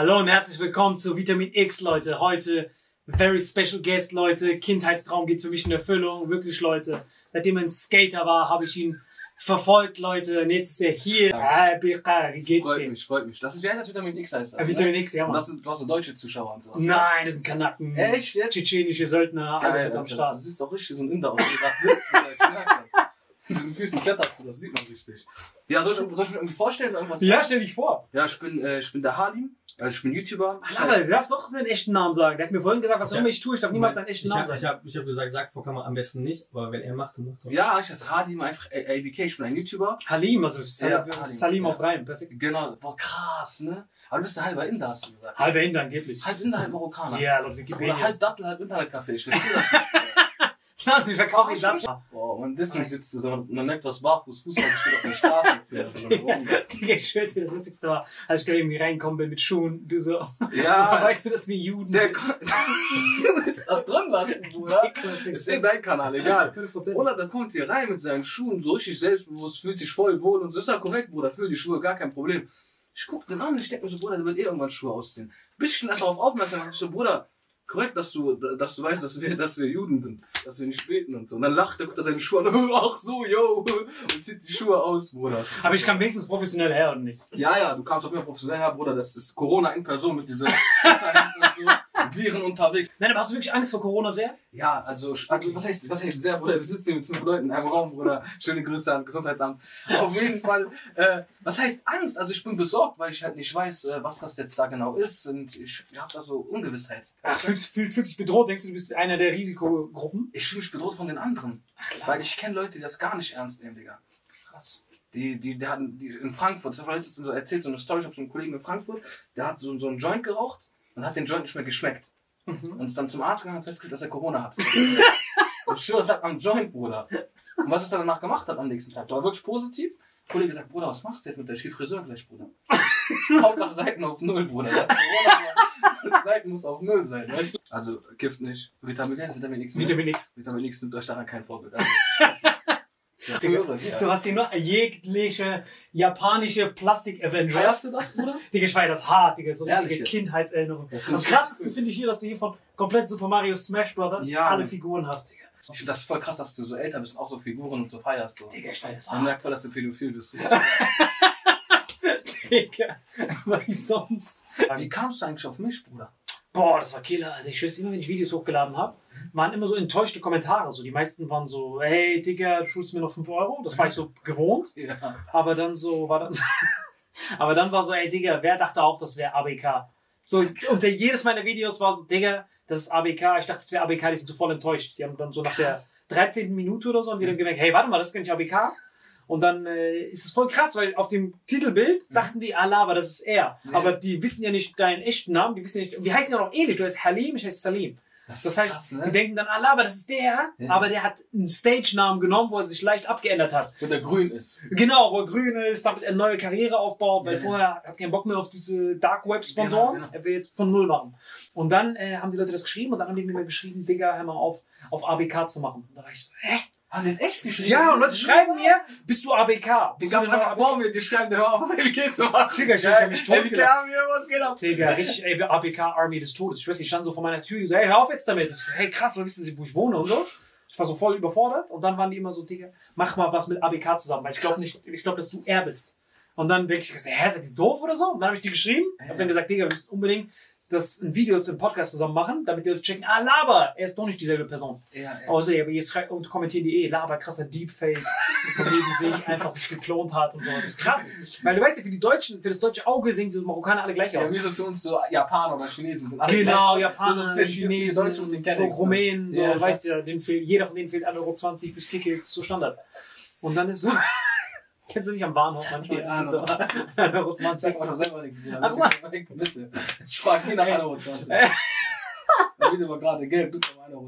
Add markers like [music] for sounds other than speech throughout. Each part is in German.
Hallo und herzlich willkommen zu Vitamin X, Leute. Heute very special guest, Leute. Kindheitstraum geht für mich in Erfüllung. Wirklich, Leute. Seitdem er ein Skater war, habe ich ihn verfolgt, Leute. Und jetzt ist er hier. Bika, Wie geht's Freut dir? mich, freut mich. Das ist, wie heißt das Vitamin X heißt das? Vitamin ne? X, ja, Mann. das sind, du hast so deutsche Zuschauer und sowas. ne? Nein, das sind Kanaken. Echt jetzt? Tschetschenische Söldner, Geil, am. Start. Das ist doch richtig so ein Inder, der gerade sitzt. Bruder. Ich merk das. Mit den Füßen kletterst du, das sieht man richtig. Ja, soll ich, soll ich mich irgendwie vorstellen? Irgendwas Ja, stell dich vor. Ja, ich bin, äh, ich bin der Halim. Also ich bin YouTuber. Ich Aber du darfst doch seinen echten Namen sagen. Der hat mir vorhin gesagt, was auch Ja. immer ich tue, ich darf niemals seinen echten ich Namen hab, ich sagen. hab, ich hab gesagt, sagt vor Kamera am besten nicht, aber wenn er macht, dann macht er. ja, ich heiße Halim, einfach äh, ABK, ich bin ein YouTuber. Halim, also Salim, Ja, Halim, Salim ja. auf Reim. Perfekt. Genau, boah, krass, ne? Aber du bist der halber Inder, hast du gesagt. Halbe Hintern, angeblich. Halb Inder, halb Marokkaner. Ja, laut Oder Wikipedia. halb Dattel, halb Internetcafé. Ich verstehe das [laughs] nicht. Lass mich verkaufe ich das. Boah, und deswegen sitzt du so, man merkt, du hast barfuß Fußball gespielt auf der Straße. [laughs] Digga, ich schwör's dir, das Witzigste war, als ich gerade irgendwie reingekommen bin mit Schuhen, du so, Ja, [laughs] weißt du, dass wir Juden der sind? Du [laughs] willst das drin lassen, Bruder. Denkst Ist eh dein Kanal, egal. 100%. Oder dann kommt hier rein mit seinen Schuhen, so richtig selbstbewusst, fühlt sich voll wohl und so ist ja korrekt, Bruder, fühl die Schuhe, gar kein Problem. Ich guck den an, ich denk mir so, Bruder, der wird eh irgendwann Schuhe ausziehen. Bis ich ihn erst darauf aufmerksam ich so, Bruder, korrekt, dass du, dass du weißt, dass wir, dass wir Juden sind, dass wir nicht beten und so. Und dann lacht er, guckt er seine Schuhe an, [laughs] ach so, yo, und zieht die Schuhe aus, Bruder. Aber ich kam wenigstens professionell her und nicht. Ja, ja, du kamst auf jeden Fall professionell her, Bruder, das ist Corona in Person mit so, [laughs] Viren unterwegs. Nein, aber hast du wirklich Angst vor Corona sehr? Ja, also, also was heißt, was heißt sehr, Bruder, wir sitzen hier mit fünf Leuten in einem Raum, Bruder. Schöne Grüße an Gesundheitsamt. Auf jeden Fall, äh, was heißt Angst? Also ich bin besorgt, weil ich halt nicht weiß, äh, was das jetzt da genau ist und ich habe da so Ungewissheit. Ach, fühlst, fühlst, fühlst dich bedroht, denkst du, du bist einer der Risikogruppen? Ich fühle mich bedroht von den anderen. Weil ich kenne Leute, die das gar nicht ernst nehmen, Digga. Krass. Die, die, der hatten, die in Frankfurt, ich habe letztens so erzählt, so eine Story, ich habe so einen Kollegen in Frankfurt, der hat so, so einen Joint geraucht und hat den Joint nicht mehr geschmeckt. Und ist dann zum Arzt gegangen und hat festgestellt, dass er Corona [laughs] hat. Ich schwöre, es lag am Joint, Bruder. Und was es dann danach gemacht hat am nächsten Tag, war wirklich positiv. Kollege sagt, Bruder, was machst du jetzt mit der Friseur gleich, Bruder? [laughs] Hauptsache Seiten auf Null, Bruder. Seiten muss auf Null sein, weißt du? Also, Gift nicht. Vitamin S, Vitamin X. Vitamin X. Vitamin X nimmt euch daran kein Vorbild. Also, [laughs] Digga. Du hast hier nur jegliche japanische Plastik-Avengers. Feierst du das, Bruder? [laughs] Digga, ich war das hart, Digga. So jetzt? Kindheitserinnerung. Das Am krassesten finde ich hier, dass du hier von komplett Super Mario Smash Brothers Ja. alle Figuren hast, Digga. Ich finde das voll krass, dass du so älter bist und auch so Figuren und so feierst. So. Digga, ich war das Man hart. merkt voll, dass du pädophil bist. [laughs] [laughs] Digga. Weil sonst. Wie kamst du eigentlich auf mich, Bruder? Boah, das war Killer. Also ich schwör's immer, wenn ich Videos hochgeladen habe, waren immer so enttäuschte Kommentare. So die meisten waren so, hey Digga, du schuldest mir noch 5 Euro. Das war ich so [laughs] gewohnt. Ja. Aber dann so war dann. [laughs] aber dann war so, ey Digga, wer dachte auch, das wäre ABK? So unter jedes meiner Videos war so, Digga, das ist ABK. Ich dachte, das wäre ABK, die sind so voll enttäuscht. Die haben dann so nach der 13. Minute oder so haben die dann gemerkt, hey, warte mal, das ist gar nicht ABK. Und dann äh, ist es voll krass, weil auf dem Titelbild dachten die, Allah, aber das ist er. Nee. Aber die wissen ja nicht deinen echten Namen, die wissen ja nicht, wir heißen ja noch ähnlich. Du heißt Halim, ich heiße Salim. Das, Das heißt, krass, die ne? denken dann, Allah, aber das ist der, Ja. aber der hat einen Stage-Namen genommen, wo er sich leicht abgeändert hat. Wenn der grün ist. Genau, wo er grün ist, damit er eine neue Karriere aufbaut, weil Ja, ja. vorher hat er keinen Bock mehr auf diese Dark Web Sponsoren. Genau, genau. Er will jetzt von Null machen. Und dann äh, haben die Leute das geschrieben und dann haben die mir geschrieben, Digga, hör mal auf, auf ABK zu machen. Und da war ich so, hä? Haben die das echt geschrieben? Ja, und Leute schreiben mir, bist du ABK? Die Bist gab's du einfach vor mir, die schreiben dir auf, LK zu machen. Digga, ich hab mich LK totgelacht. haben wir, was geht ab? Digga, richtig, ey, ABK Army des Todes. Ich weiß nicht, ich stand so vor meiner Tür, so, hey, hör auf jetzt damit. So, hey, krass, so wissen Sie, wo ich wohne und so. Ich war so voll überfordert und dann waren die immer so, Digga, mach mal was mit ABK zusammen, weil ich glaube nicht, ich glaube, dass du er bist. Und dann denke ich, gesagt, hä, seid ihr doof oder so? Und dann habe ich die geschrieben, hab dann gesagt, Digga, wir müssen unbedingt das ein Video zum Podcast zusammen machen, damit die Leute checken, ah, Laber, er ist doch nicht dieselbe Person. Ja, ja. Außer, ja, jetzt schreibt und kommentieren die eh, Laber, krasser Deepfake, das daneben sich einfach sich geklont hat und so. Das ist krass. Weil du weißt ja, für die Deutschen, für das deutsche Auge sehen die Marokkaner alle gleich Ja, aus. wie so für uns so Japaner oder Chinesen sind. alle Genau, gleich. Japaner, Das Chinesen, Deutschen und den. Rumänen, so, Ja, du weißt ja, denen fehlt, jeder von denen fehlt 1,20 Euro fürs Ticket, so Standard. Und dann ist so, kennst du nicht am Bahnhof manchmal? Ja, so, normal. 1,20 Euro. Sag auch selber nichts. Bruder. Ach. Bitte, bitte. Ich frage nie nach 1,20 Euro. Da wird aber gerade Geld, gut um 1,20 Euro.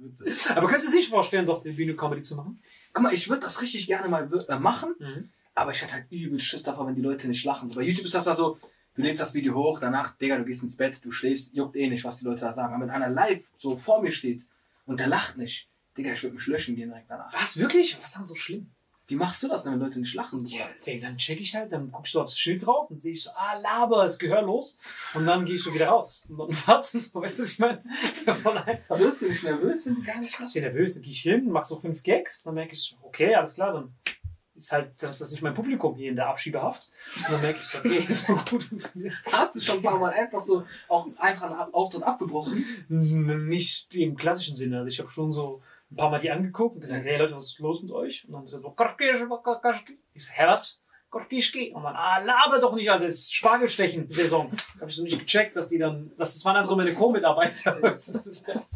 Bitte. Aber könntest du dir nicht vorstellen, so auf der Bühne Comedy zu machen? Guck mal, ich würde das richtig gerne mal äh, machen, Mhm. aber ich hätte halt übel Schiss davor, wenn die Leute nicht lachen. Bei YouTube ist das da so, du lädst das Video hoch, danach, Digga, du gehst ins Bett, du schläfst, juckt eh nicht, was die Leute da sagen. Aber wenn einer live so vor mir steht und der lacht nicht, Digga, ich würde mich löschen gehen direkt danach. Was, wirklich? Was ist dann so schlimm? Wie machst du das, wenn Leute nicht lachen? Ja, dann check ich halt, dann guckst du aufs Schild drauf und sehe ich so, ah, Laber, ist gehörlos. Und dann gehe ich so wieder raus. Und dann [laughs] was? So, weißt du, was ich meine? ist ja voll einfach. Wirst du nicht nervös, wenn die gar nicht krass, wie nervös. Dann gehe ich hin, mach so fünf Gags, dann merke ich so, okay, alles klar, dann ist halt, ist das nicht mein Publikum hier in der Abschiebehaft. Und dann merke ich so, okay, [laughs] so gut funktioniert. Hast du schon ein paar Mal einfach so auch einfach einen Auftritt abgebrochen? Nicht im klassischen Sinne. Also ich habe schon so ein paar Mal die angeguckt und gesagt, hey Leute, was ist los mit euch? Und dann so. Ich so, hä, was? Korkischki. Und dann, ah, laber doch nicht, Alter, das ist Spargelstechen-Saison. Habe ich so nicht gecheckt, dass die dann, das, das waren dann so meine Co-Mitarbeiter. [laughs] Das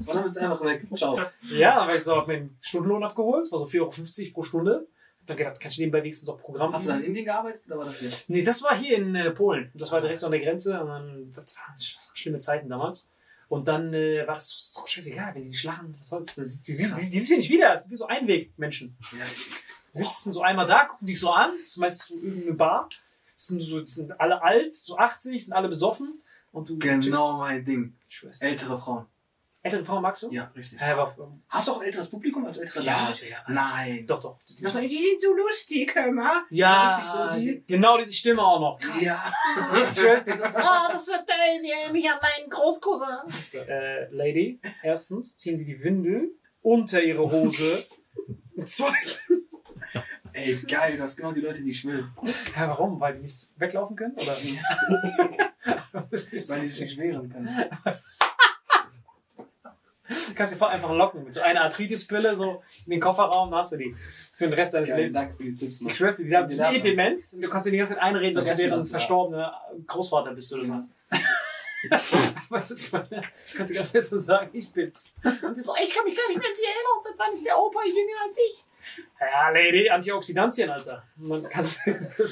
Und dann einfach weg. Ciao. Ja, dann habe ich so hab mir einen Stundenlohn abgeholt, das war so 4,50 Euro pro Stunde. Hab dann gedacht, kann ich nebenbei wenigstens noch Programm Hast du dann in Indien gearbeitet oder war das hier? Nee, das war hier in äh, Polen. Das war direkt so an der Grenze. Und dann, das waren, das waren schlimme Zeiten damals. Und dann äh, war das so, so scheißegal, wenn die nicht lachen, was soll's. Die, die, die, die, die sind nicht wieder, das sind wie so Einwegmenschen. Ja, sitzen so einmal da, gucken dich so an, das ist meistens so irgendeine Bar. Sind, so, die sind alle alt, so 80, sind alle besoffen. Und du genau mein Ding. Ältere Frauen. Ältere Frau magst du? Ja, richtig. Ja, aber, Hast du auch ein älteres Publikum als ältere Ja, Damen? sehr alt. Nein. doch, doch. Die sind so lustig, hör mal. Ja, Richtig so die- genau diese Stimme auch noch. Krass. Ja. Ich das [laughs] Oh, das wird toll. Sie erinnern mich an meinen Großcousin. Äh, Lady, erstens ziehen Sie die Windel unter Ihre Hose. [laughs] Und zweitens, Ey, geil, du hast genau die Leute, die ich will. ja, warum? Weil die nicht weglaufen können? Oder? [laughs] Weil die sich nicht wehren können. [laughs] Du kannst dir voll einfach locken mit so einer Arthritis-Pille so in den Kofferraum, hast du die für den Rest deines Geil, Lebens. danke für die Tipps, Mann. Ich schwör's dir, die, haben, die Die sind eh dement und du kannst dir die ganze Zeit einreden, dass du deren das, ja. verstorbener Großvater bist oder so. [laughs] Weißt du, was ich meine? Du kannst ganze Zeit so sagen, ich bin's. Und sie so, ich kann mich gar nicht mehr an sie erinnern. Seit wann ist der Opa jünger als ich? Ja, Lady, Antioxidantien, Alter. Man kann das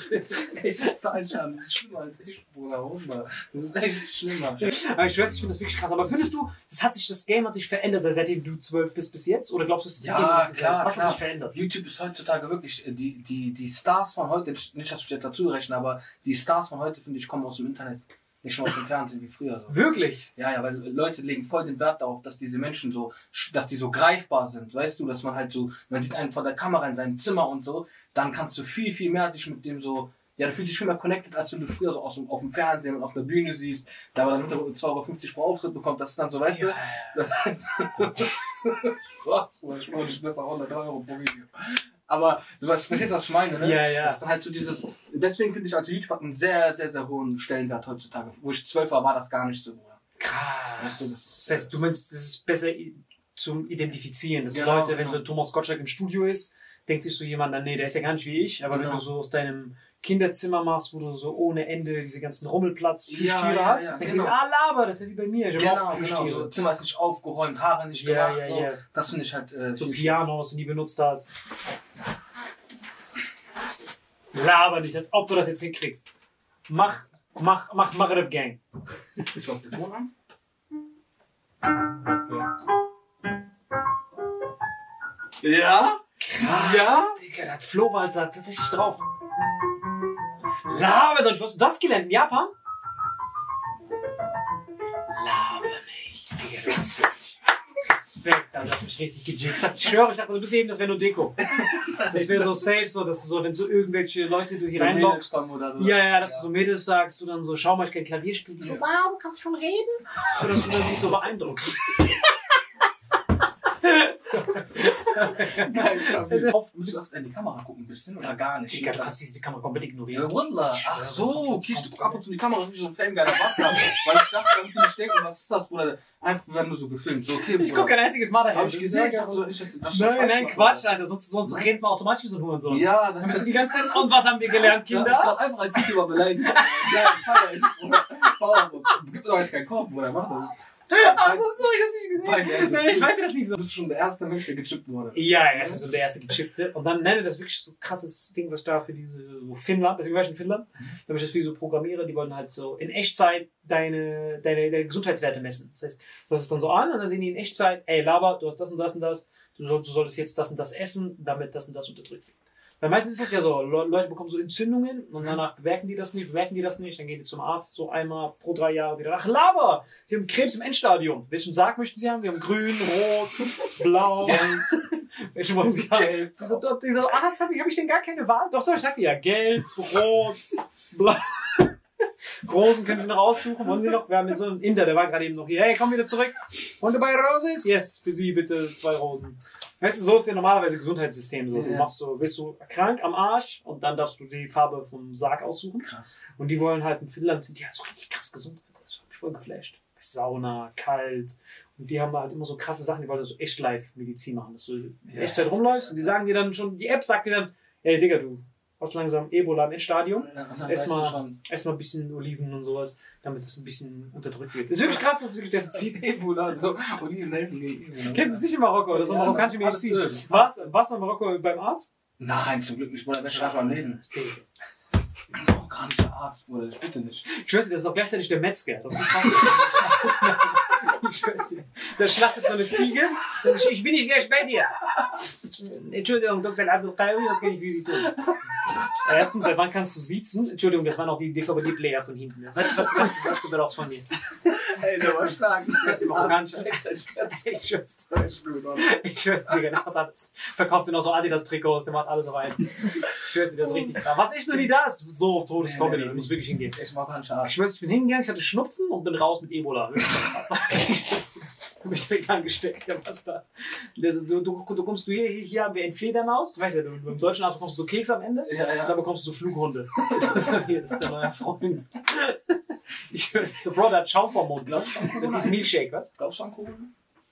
ist Deutschland, das ist schlimmer als ich, Bruder. Wunder. Das ist echt schlimmer. Aber ich weiß, ich finde das wirklich krass. Aber findest du, das hat sich, das Game hat sich verändert, seitdem du zwölf bist bis jetzt? Oder glaubst du, es ist Ja, klar, Was klar. hat sich verändert? YouTube ist heutzutage wirklich, äh, die, die, die Stars von heute, nicht, dass ich jetzt dazu rechne, aber die Stars von heute, finde ich, kommen aus dem Internet. Nicht schon aus dem Fernsehen wie früher. So. Wirklich? Ja, ja, weil Leute legen voll den Wert darauf, dass diese Menschen so, dass die so greifbar sind, weißt du, dass man halt so, man sieht einen vor der Kamera in seinem Zimmer und so, dann kannst du viel, viel mehr dich mit dem so, ja, du fühlst dich viel mehr connected, als wenn du früher so aus dem, auf dem Fernsehen und auf der Bühne siehst, da war dann 2,50 Euro pro Auftritt bekommt, das ist dann so, weißt du, das heißt, [laughs] was, ich nicht besser 100 Euro pro Video. Aber du weißt, verstehst, was ich meine, ne? Ja, ja. Das ist halt so dieses, deswegen finde ich also YouTube hat einen sehr, sehr, sehr hohen Stellenwert heutzutage. Wo ich zwölf war, war das gar nicht so, Bruder. Weißt du, Krass. Das heißt, du meinst, das ist besser zum Identifizieren. Dass Genau, Leute, wenn genau. so ein Thomas Gottschalk im Studio ist, denkt sich so jemand, nee, der ist ja gar nicht wie ich. Aber wenn Genau. du so aus deinem Kinderzimmer machst, wo du so ohne Ende diese ganzen Rummelplatz, Ja, Plüschtiere ja, hast, ja, denken genau. die, ah, Laber, das ist ja wie bei mir. Ich Genau, auch genau. So, Zimmer ist nicht aufgeräumt, Haare nicht Ja, gemacht. ja, so. ja. Das finde ich halt äh, so Pianos, die benutzt hast. Laber nicht, als ob du das jetzt hinkriegst. Mach, mach, mach Maghreb Gang. Ist auf der Ton an? Ja? Ja? Digga, das Flohwalzer hat tatsächlich drauf. Laber doch, nicht. wo hast du das gelernt? In Japan? Laber nicht. Digga, das ist wirklich Respekt, Alter, das hat mich richtig gejickt. Ich, dachte, ich schwöre, ich dachte, du bist eben, das wäre nur Deko. Das wäre so safe, so, dass du so, wenn so irgendwelche Leute du hier reinlockst. Oder so. Ja, ja, dass du so Mädels sagst, du dann so, schau mal, ich kann Klavier spielen, die so, Wow, du kannst schon reden? so, dass du dann dich so beeindruckst. [laughs] Geil, ich hab mich- Müsstest du oft in die Kamera gucken ein bisschen oder gar nicht? Digga, du kannst diese Kamera komplett Ja, ignorieren. Wallah. Ach so, okay, ich guck ab und zu in die Kamera, wie so ein Fangeiler Bastard. Weil ich dachte, damit die nicht denken, was ist das, Bruder? Einfach, wir werden nur so gefilmt. So, okay, Ich guck kein einziges Mal dahin. Hab ich Das gesehen, ich ja- dachte so, Nein, nein, Quatsch, Alter. Sonst, sonst redet man automatisch wie so ein Hurensohn. Ja, Dann bist du das die ganze Zeit, und was haben wir gelernt, Ja, ich Kinder? glaub einfach als YouTuber beleidigt. Ja, Bruder. Gib mir doch jetzt keinen Korb, Bruder. Mach das. Ach so, so, ich hab's nicht Nein, gesehen. nein, Nein, ich meinte das nicht so. Du bist schon der erste Mensch, der gechippt wurde. Ja, ja, also der erste gechippte. Und dann nenne das wirklich so ein krasses Ding, was da für diese, so Finnland, deswegen war ich in Finnland, da habe ich das für so Programmierer, die wollen halt so in Echtzeit deine, deine, deine Gesundheitswerte messen. Das heißt, du hast es dann so an und dann sehen die in Echtzeit, ey, Laber, du hast das und das und das, du, soll, du solltest jetzt das und das essen, damit das und das unterdrückt wird. Weil meistens ist es ja so, Le Leute bekommen so Entzündungen und danach bemerken die das nicht, bemerken die das nicht, dann gehen die zum Arzt so einmal pro drei Jahre wieder. Ach, Laber! Sie haben Krebs im Endstadium. Welchen Sarg möchten Sie haben? Wir haben grün, rot, [laughs] blau. Welchen wollen Sie haben? Gelb. Die so, die so Arzt, habe ich, hab ich denn gar keine Wahl? Doch, doch, ich sagte ja, gelb, rot, blau. Großen können Sie noch aussuchen. Wollen Sie noch? Wir haben jetzt so einen Inder, der war gerade eben noch hier. Hey, komm wieder zurück. Und bei Roses? Yes, für Sie bitte zwei Rosen. Weißt du, so ist ja normalerweise Gesundheitssystem so. Du Ja. machst so, bist du krank am Arsch und dann darfst du die Farbe vom Sarg aussuchen. Krass. Und die wollen halt in Finnland, sind die halt so richtig krass gesund. Das hat mich voll geflasht. Sauna, kalt. Und die haben halt immer so krasse Sachen, die wollen so echt Live-Medizin machen, dass du in Ja. Echtzeit rumläufst und die sagen dir dann schon, die App sagt dir dann, ey Digga, du hast langsam Ebola im Endstadium. Ja, Erstmal- du. Erstmal ein bisschen Oliven und sowas, damit es ein bisschen unterdrückt wird. Das [laughs] ist wirklich krass, das ist wirklich der Ziel. [laughs] Ebola, so Oliven helfen gegen Ebola. Kennst du es nicht in Marokko? Das ist so Ja, marokkanische Medizin. Öl. Was? Was in Marokko beim Arzt? Nein, zum Glück nicht, Bruder. Wer schlaft am Leben? Marokkanischer Arzt, Bruder. Ich bitte nicht. Ich schwör's dir, das ist auch gleichzeitig der Metzger. Das ist [laughs] krass. Der schlachtet so eine Ziege. Das ist, ich bin nicht gleich bei dir. Entschuldigung, Dr. Abdul Qawi, was kann ich für Sie tun? Erstens, seit wann kannst du siezen? Entschuldigung, das waren auch die DVD-Player von hinten. Du, was, was, was du brauchst von mir? Ey, der war stark. Das ist marokkanische. Ich Ich schwör's dir. Ich schwör's dir, alles. Verkauft dir noch so Adidas-Trikots, der macht alles auf einen. Ich schwör's dir, das ist richtig krass. Was ich nur nie das? So, totes Nee, Comedy. nee, Du musst wirklich hingehen. Ich marokkanischer Ich Arzt. schwör's, ich bin hingegangen, ich hatte Schnupfen und bin raus mit Ebola. Ich mich direkt angesteckt, der so, du, du, du kommst du hier, hier, hier haben wir eine Fledermaus. Du weißt ja, du, im deutschen Arzt bekommst du so Keks am Ende. Ja, Und ja. da bekommst du so Flughunde. [laughs] Das ist, hier, das ist der neue Freund. Ich schwör's dir, so, Bro, der hat Schaum vom Mund. Glaubst du an Corona? Das ist Milchshake, was? Glaubst du an Corona?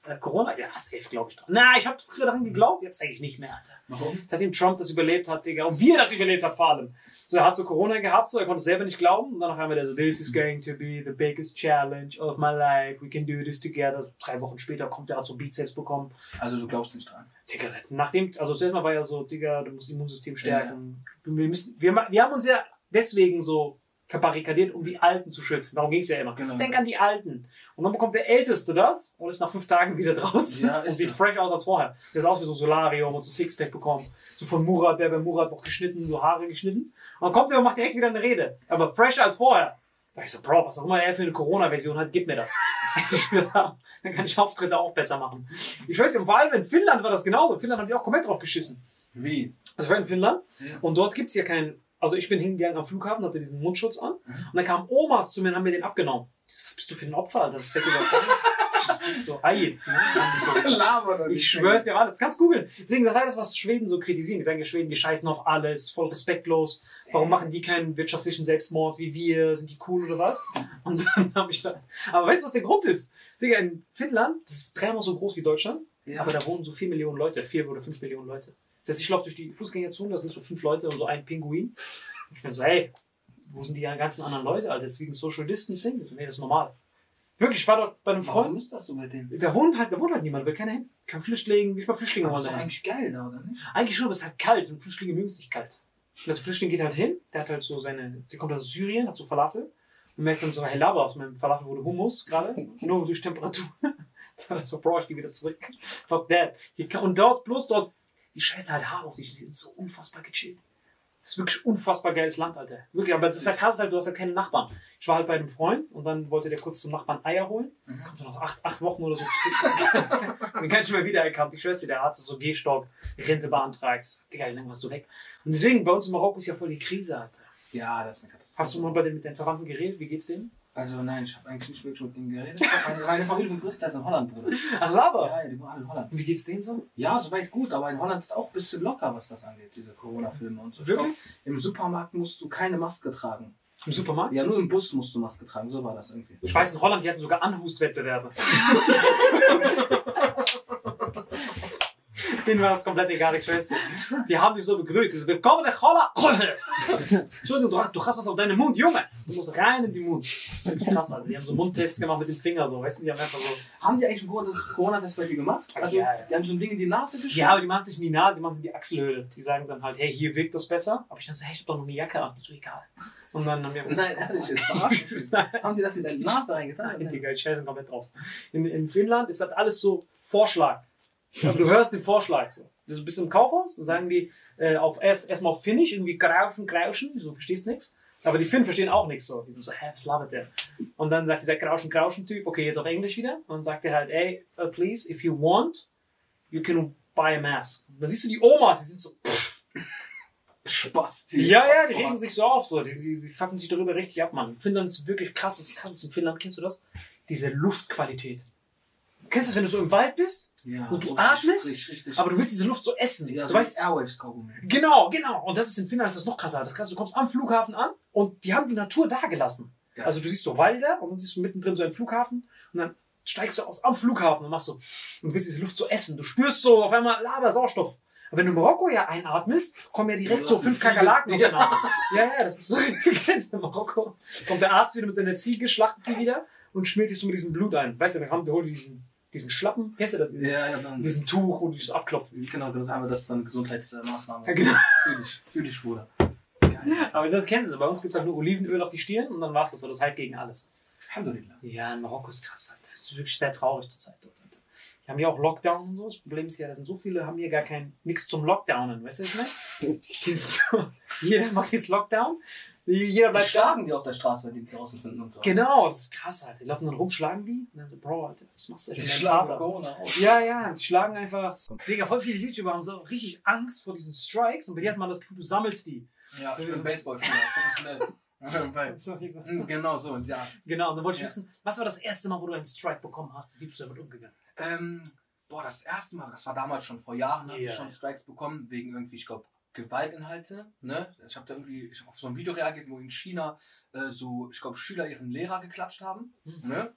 Äh, Corona? Ja, safe, glaube ich dran. Na, ich habe früher daran geglaubt, jetzt eigentlich nicht mehr, Alter. Warum? Seitdem Trump das überlebt hat, Digga, und wie er das überlebt hat vor allem. So, er hat so Corona gehabt, so, er konnte es selber nicht glauben, und danach haben wir der so, this is going to be the biggest challenge of my life, we can do this together. Drei Wochen später kommt er, hat so Bizeps bekommen. Also du glaubst nicht dran. Digga, nachdem, also zuerst mal war ja so, Digga, du musst Immunsystem stärken. Wir, müssen, wir, wir haben uns ja deswegen so verbarrikadiert, um die Alten zu schützen. Darum ging es ja immer. Genau. Denk an die Alten. Und dann bekommt der Älteste das und ist nach fünf Tagen wieder draußen Ja, und sieht so. fresh aus als vorher. Der ist aus wie so ein Solarium und so Sixpack bekommt. So von Murat, der bei Murat noch geschnitten, so Haare geschnitten. Und dann kommt er und macht direkt wieder eine Rede. Aber fresher als vorher. Da ich so, Bro, was auch immer er für eine Corona-Version hat, gib mir das. [laughs] Dann kann ich Auftritte auch besser machen. Ich weiß nicht, vor allem in Finnland war das genauso. In Finnland haben die auch komplett drauf geschissen. Wie? Also ich war in Finnland Ja. und dort gibt's ja keinen. Also ich bin hingegangen am Flughafen, hatte diesen Mundschutz an und dann kamen Omas zu mir und haben mir den abgenommen. So, was bist du für ein Opfer, Alter? Das fällt dir überhaupt nicht. Das bist du Ei. [laughs] Ich schwör's dir alles. Kannst googeln. Deswegen, das ist alles, was Schweden so kritisieren. Die sagen ja, Schweden, die scheißen auf alles, voll respektlos. Warum machen die keinen wirtschaftlichen Selbstmord wie wir? Sind die cool oder was? Und dann habe ich da. Aber weißt du, was der Grund ist? Digga, in Finnland, das ist dreimal so groß wie Deutschland, Ja. aber da wohnen so vier Millionen Leute, vier oder fünf Millionen Leute. Das heißt, ich laufe durch die Fußgängerzone, da sind so fünf Leute und so ein Pinguin. Und ich bin so, hey, wo sind die ganzen anderen Leute, Alter? Deswegen Social Distancing? Nee, das ist normal. Wirklich, ich war dort bei einem Freund. Warum ist das so bei denen? Da wohnt halt, da wohnt halt niemand, will keiner hin. Kein Flüchtling, nicht mal Flüchtlinge wollen ist da doch hin. eigentlich geil oder nicht? Eigentlich schon, aber es ist halt kalt und Flüchtlinge mögen es nicht kalt. Und das Flüchtling geht halt hin, der hat halt so seine, der kommt aus Syrien, hat so Falafel und merkt dann so, hey Laber, aus meinem Falafel wurde Hummus gerade, nur durch Temperatur. [laughs] Dann so, Bro, ich geh wieder zurück. Fuck that. Hier kann, und dort, bloß dort, die scheißen halt Haare auf sich, die sind so unfassbar gechillt. Das ist wirklich unfassbar geiles Land, Alter. Wirklich, aber das ist halt krass, halt, du hast halt keine Nachbarn. Ich war halt bei einem Freund und dann wollte der kurz zum Nachbarn Eier holen. Mhm. Kommt so nach acht, acht Wochen oder so zurück. [laughs] Den kann ich mehr wiedererkannt. Ich schwör's dir, der hatte so Gehstock, Rente beantragt. So, Digga, wie lange warst du weg? Und deswegen, bei uns in Marokko ist ja voll die Krise, Alter. Ja, das ist eine Katastrophe. Hast du mal bei den, mit deinen Verwandten geredet? Wie geht's denen? Also nein, ich habe eigentlich nicht wirklich mit denen geredet. Meine, meine Familie wohnt größtenteils in Holland, Bruder. Ach, Laber. Ja, ja, die wohnen alle in Holland. Und wie geht's denen so? Ja, soweit gut, aber in Holland ist auch ein bisschen locker, was das angeht, diese Corona-Filme und so. Ich Wirklich? glaub, Im Supermarkt musst du keine Maske tragen. Im Supermarkt? Ja, nur im Bus musst du Maske tragen, so war das irgendwie. Ich weiß, in Holland, die hatten sogar Anhustwettbewerbe. [laughs] Denen war das komplett egal, ich weiß nicht. Die haben dich so begrüßt. Die so, Willkommen in Holland. Entschuldigung, du, du hast was auf deinem Mund, Junge. Du musst rein in den Mund. Das ist wirklich krass, Alter. Die haben so Mundtests gemacht mit dem Finger, so. Weißt du, die haben einfach so. Haben die eigentlich ein Corona- Corona-Test bei dir gemacht? Also, Ja, ja. die haben so ein Ding in die Nase geschickt? Ja, aber die machen sich in die Nase, die machen sich in die Achselhöhle. Die sagen dann halt, hey, hier wirkt das besser. Aber ich dann so, hey, ich hab doch noch eine Jacke an. Ich so, egal. Und dann haben wir Nein, ehrlich, jetzt [laughs] haben die das in deine Nase reingetan? Nein, Digga, ich scheiße komplett drauf. In, in Finnland ist das alles so Vorschlag. Aber du hörst den Vorschlag so. Du bist im Kaufhaus, dann sagen die äh, auf erst erstmal auf Finnisch, irgendwie grauschen, grauschen, du verstehst nichts. Aber die Finnen verstehen auch nichts so. Die sind so, hä, was labert der? Und dann sagt dieser grauschen, grauschen Typ, okay, jetzt auf Englisch wieder. Und sagt er halt, ey, uh, please, if you want, you can buy a mask. Da siehst du die Omas, die sind so, pff. Spaß. Ja, ja, die regen sich so auf, so. Die, die, die fucken sich darüber richtig ab, Mann. Finnland ist wirklich krass. Und das krasseste in Finnland, kennst du das? Diese Luftqualität. Kennst du das, wenn du so im Wald bist, Ja, Und du atmest, Richtig, richtig. aber du willst diese Luft so essen? ja, du so weißt, Airwaves-Kaugummi. genau, genau. Und das ist in Finnland ist das noch krasser. Das krass, du kommst am Flughafen an und die haben die Natur da gelassen. Ja. Also du siehst so Wälder und dann siehst du mittendrin so einen Flughafen und dann steigst du aus am Flughafen und machst so und willst diese Luft so essen. Du spürst so auf einmal Lava, Sauerstoff. Aber wenn du in Marokko ja einatmest, kommen ja direkt Ja, so fünf Kakerlaken aus der Ja. Nase. Ja, ja, das ist so. [laughs] Kennst du in Marokko? Kommt der Arzt wieder mit seiner Ziege, schlachtet die wieder und schmiert dich so mit diesem Blut ein. Weißt du, dann kommt der holt dir diesen, diesen Schlappen. Kennst du das? Ja, ja, dann. Mit diesem Tuch, dich so abklopfen. Genau, genau, aber das ist dann Gesundheitsmaßnahmen. Ja, genau. Fühl ich, fühl ich, Bruder. Aber das kennst du so. Bei uns gibt es halt nur Olivenöl auf die Stirn und dann war's das so. Das heilt gegen alles. Alhamdulillah. Ja, in Marokko ist krass, Alter. Das ist wirklich sehr traurig zur Zeit dort, Alter. Die haben ja auch Lockdown und so. Das Problem ist ja, da sind so viele, haben hier gar kein, nichts zum Lockdownen. Weißt du, was ich meine? [laughs] Jeder macht jetzt Lockdown. Jeder Die bleibt schlagen die auf der Straße, wenn die draußen finden und so. Genau, das ist krass, Alter. Die laufen dann rum, schlagen die. Bro, Alter, was machst du? Ich Die schlagen. Corona aus. Ja, ja, die schlagen einfach. Digga, voll viele YouTuber haben so richtig Angst vor diesen Strikes und bei dir hat man das Gefühl, du sammelst die. Ja, ich bin Baseballspieler, professionell. [laughs] Mm, Genau so, und ja. Genau, und dann wollte ich Ja. wissen, was war das erste Mal, wo du einen Strike bekommen hast? Wie bist du damit umgegangen? Ähm, boah, das erste Mal, das war damals schon vor Jahren, habe Ja. ich schon Strikes bekommen, wegen irgendwie, ich glaube, Gewaltinhalte. Ne? Ich habe da irgendwie, ich habe auf so ein Video reagiert, wo in China äh, so, ich glaube, Schüler ihren Lehrer geklatscht haben. Mhm. Ne?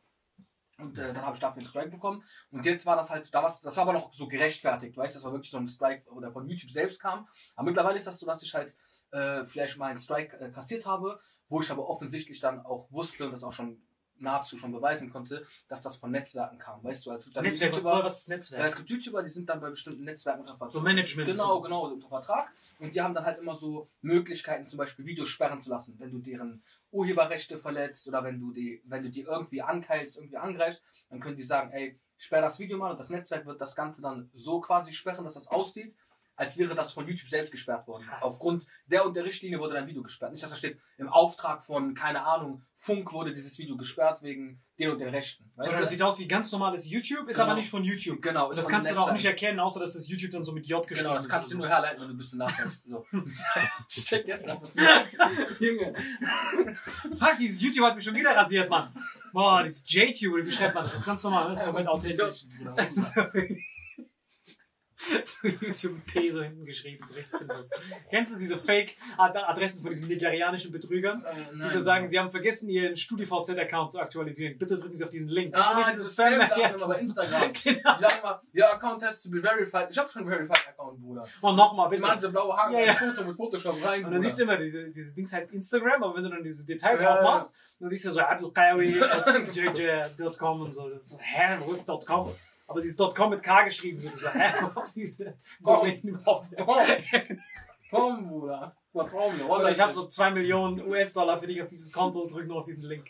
Und äh, dann habe ich dafür einen Strike bekommen. Und jetzt war das halt, da war's, das war aber noch so gerechtfertigt, weißt du, das war wirklich so ein Strike, oder von YouTube selbst kam. Aber mittlerweile ist das so, dass ich halt äh, vielleicht mal einen Strike äh, kassiert habe, wo ich aber offensichtlich dann auch wusste und das auch schon nahezu schon beweisen konnte, dass das von Netzwerken kam. Weißt du, also dann Netzwerk, YouTuber, was ist ja, Netzwerk? es gibt YouTuber, die sind dann bei bestimmten Netzwerken unter Vertrag. So Management. Genau, genau, unter Vertrag. Und die haben dann halt immer so Möglichkeiten, zum Beispiel Videos sperren zu lassen, wenn du deren Urheberrechte verletzt oder wenn du die, wenn du die irgendwie ankeilst, irgendwie angreifst, dann können die sagen, ey, sperr das Video mal und das Netzwerk wird das Ganze dann so quasi sperren, dass das aussieht, als wäre das von YouTube selbst gesperrt worden. Krass. Aufgrund der und der Richtlinie wurde dein Video gesperrt. Nicht, dass da steht, im Auftrag von, keine Ahnung, Funk wurde dieses Video gesperrt wegen den und den Rechten. Weißt Sondern das sieht aus wie ganz normales YouTube, ist Genau. aber nicht von YouTube. Genau, Und ist das kannst du auch nicht erkennen, außer dass das YouTube dann so mit J geschrieben Genau, das ist kannst du oder nur herleiten, wenn du ein bisschen nachdenkst. So. [laughs] Check jetzt, das ist [laughs] Junge. so. Fuck, dieses YouTube hat mich schon wieder rasiert, Mann. Boah, dieses JTube, wie schreibt man das? Das ist ganz normal, das ist komplett authentisch. [laughs] [laughs] So YouTube P so hinten geschrieben, ist richtig sinnlos. Kennst du diese Fake-Adressen von diesen nigerianischen Betrügern? Äh, Die so sagen, sie haben vergessen, ihren StudiVZ-Account zu aktualisieren. Bitte drücken Sie auf diesen Link. Das ist Ah, nicht dieses Spam- immer bei Instagram. [laughs] Genau. Die sagen immer, your account has to be verified. Ich hab schon einen verified Account, Bruder. Oh, nochmal, bitte. machen so blaue Haken Ja, ja. Foto mit Photoshop rein. Und dann siehst du immer, diese, diese Dings heißt Instagram, aber wenn du dann diese Details Ja, aufmachst, dann siehst du so abdulkawi.jj.com [laughs] und so. so. Hä, wo ist .com? Aber dieses .com mit K geschrieben. So, du so, hä, wo ist diese Domain überhaupt? Komm, komm, Bruder. Oder ich habe so 2 Millionen US-Dollar für dich auf dieses Konto und drück nur auf diesen Link.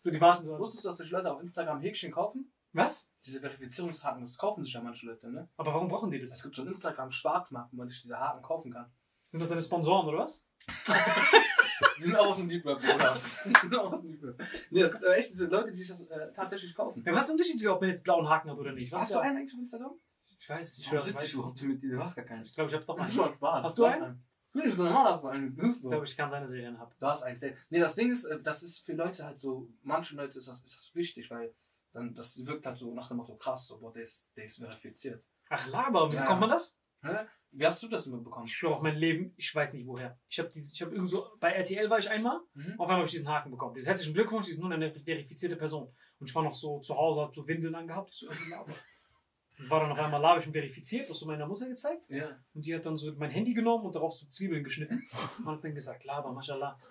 So, die warten so. Wusstest du, dass sich Leute auf Instagram Häkchen kaufen? Was? Diese Verifizierungshaken, das kaufen sich ja manche Leute, ne? Aber warum brauchen die Es das? gibt so einen Instagram-Schwarzmarkt, wo man sich diese Haken kaufen kann. Sind das deine Sponsoren oder was? [laughs] Die sind auch aus dem Deep Web, Bruder. [laughs] Die sind auch aus dem Deep Web. Nee, es gibt aber echt diese Leute, die sich das äh, tatsächlich kaufen. Ja, was ist der Unterschied, ob man jetzt blauen Haken hat oder nicht? Was Hast du einen eigentlich auf Instagram? Ich weiß es, ich es. überhaupt mit dir, du hast gar keinen. Ich glaube, ich habe doch Das einen. Spaß. Hast du einen? Finde ich so normal, dass du einen bist. Ich glaube, ich kann seine Serien haben. Du hast einen safe. Nee, das Ding ist, äh, das ist für Leute halt so, manche Leute ist das, ist das wichtig, weil dann, das wirkt halt so nach dem Motto krass, so, boah, der ist, der ist verifiziert. Ach, Laber, wie Ja. bekommt man das? Hä? Wie hast du das immer bekommen? Ich schwöre auf mein Leben, ich weiß nicht woher. Ich habe ich habe irgendwo bei RTL war ich einmal, Mhm. auf einmal habe ich diesen Haken bekommen. Dieses herzlichen Glückwunsch, Sie sind nun eine verifizierte Person. Und ich war noch so zu Hause, hab so Windeln angehabt, so. Und war dann auf einmal ich bin verifiziert, das so meiner Mutter gezeigt. Ja. Und die hat dann so mein Handy genommen und darauf so Zwiebeln geschnitten. Und hat dann gesagt, Laber, mashallah. [laughs]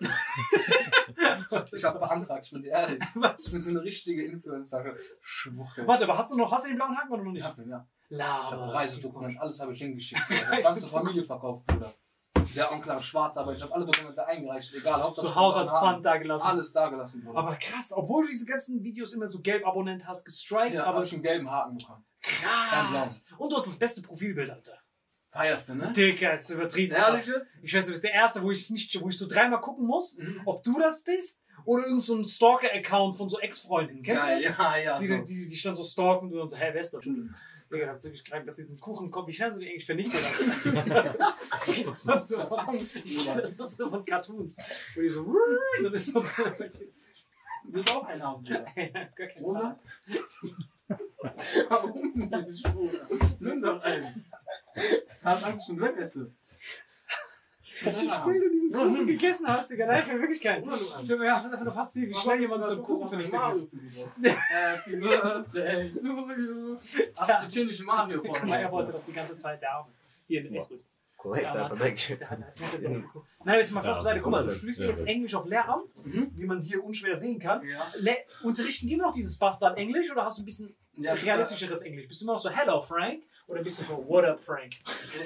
Ich hab beantragt, ich bin ehrlich. Das Was? sind so eine richtige Influencer-Schwuchtel. Warte, aber hast du noch, hast du den blauen Haken oder noch nicht? Ja, ja. Ich habe Laber. Reisedokument, alles habe ich hingeschickt. Ich habe Reisedokument. ganze Familie verkauft, Bruder. Der Onkel am Schwarzarbeit, ich habe alle Dokumente eingereicht, egal, Hauptsache. Zu Hause als Pfand da gelassen. Alles da gelassen, Bruder. Aber krass, obwohl du diese ganzen Videos immer so gelb abonnent hast, gestrikt, ja, aber habe ich einen gelben Haken bekommen. Krass. Und du hast das beste Profilbild, Alter. Feierst du, ne? Dicker, ist übertrieben. Ehrlich jetzt? Ich weiß, du bist der Erste, wo ich nicht, wo ich so dreimal gucken muss, Mhm. ob du das bist oder irgend so Stalker-Account von so Ex-Freunden. Kennst ja, du das? Ja, ja, Die, so. die, die, die dann so stalken und so, hä, wer ist das? Digga, ist wirklich krank, dass diesen Kuchen kommt. Wie schnell sind die eigentlich vernichtet? [laughs] das, ich sonst nur von, ich kenn das sonst nur von Cartoons. Wo die so, und dann ist so, Du willst auch einen haben, kein Oder? Warum nicht, Bruder? Nimm doch einen. Hast Angst, dass ich ihn haben? will, du diesen Kuchen gegessen hast, Digga. Nein, ich will wirklich keinen. Ja, du Ich das ist einfach nur fast wie schnell jemand so einen Kuchen vernichtet. [laughs] [laughs] Mario. Happy Birthday to you. Hast du chillige Mario vor er wollte doch die ganze Zeit der Arme. Hier, in Esbrück. Korrekt, Ja, aber aber- danke. Nein, jetzt mal Spaß Ja, beiseite. Guck mal, du studierst jetzt. Englisch auf Lehramt, wie man hier unschwer sehen kann. Unterrichten die immer noch dieses Bastard Englisch oder hast du ein bisschen realistischeres Englisch? Bist du immer noch so Hello Frank oder bist du so What up Frank?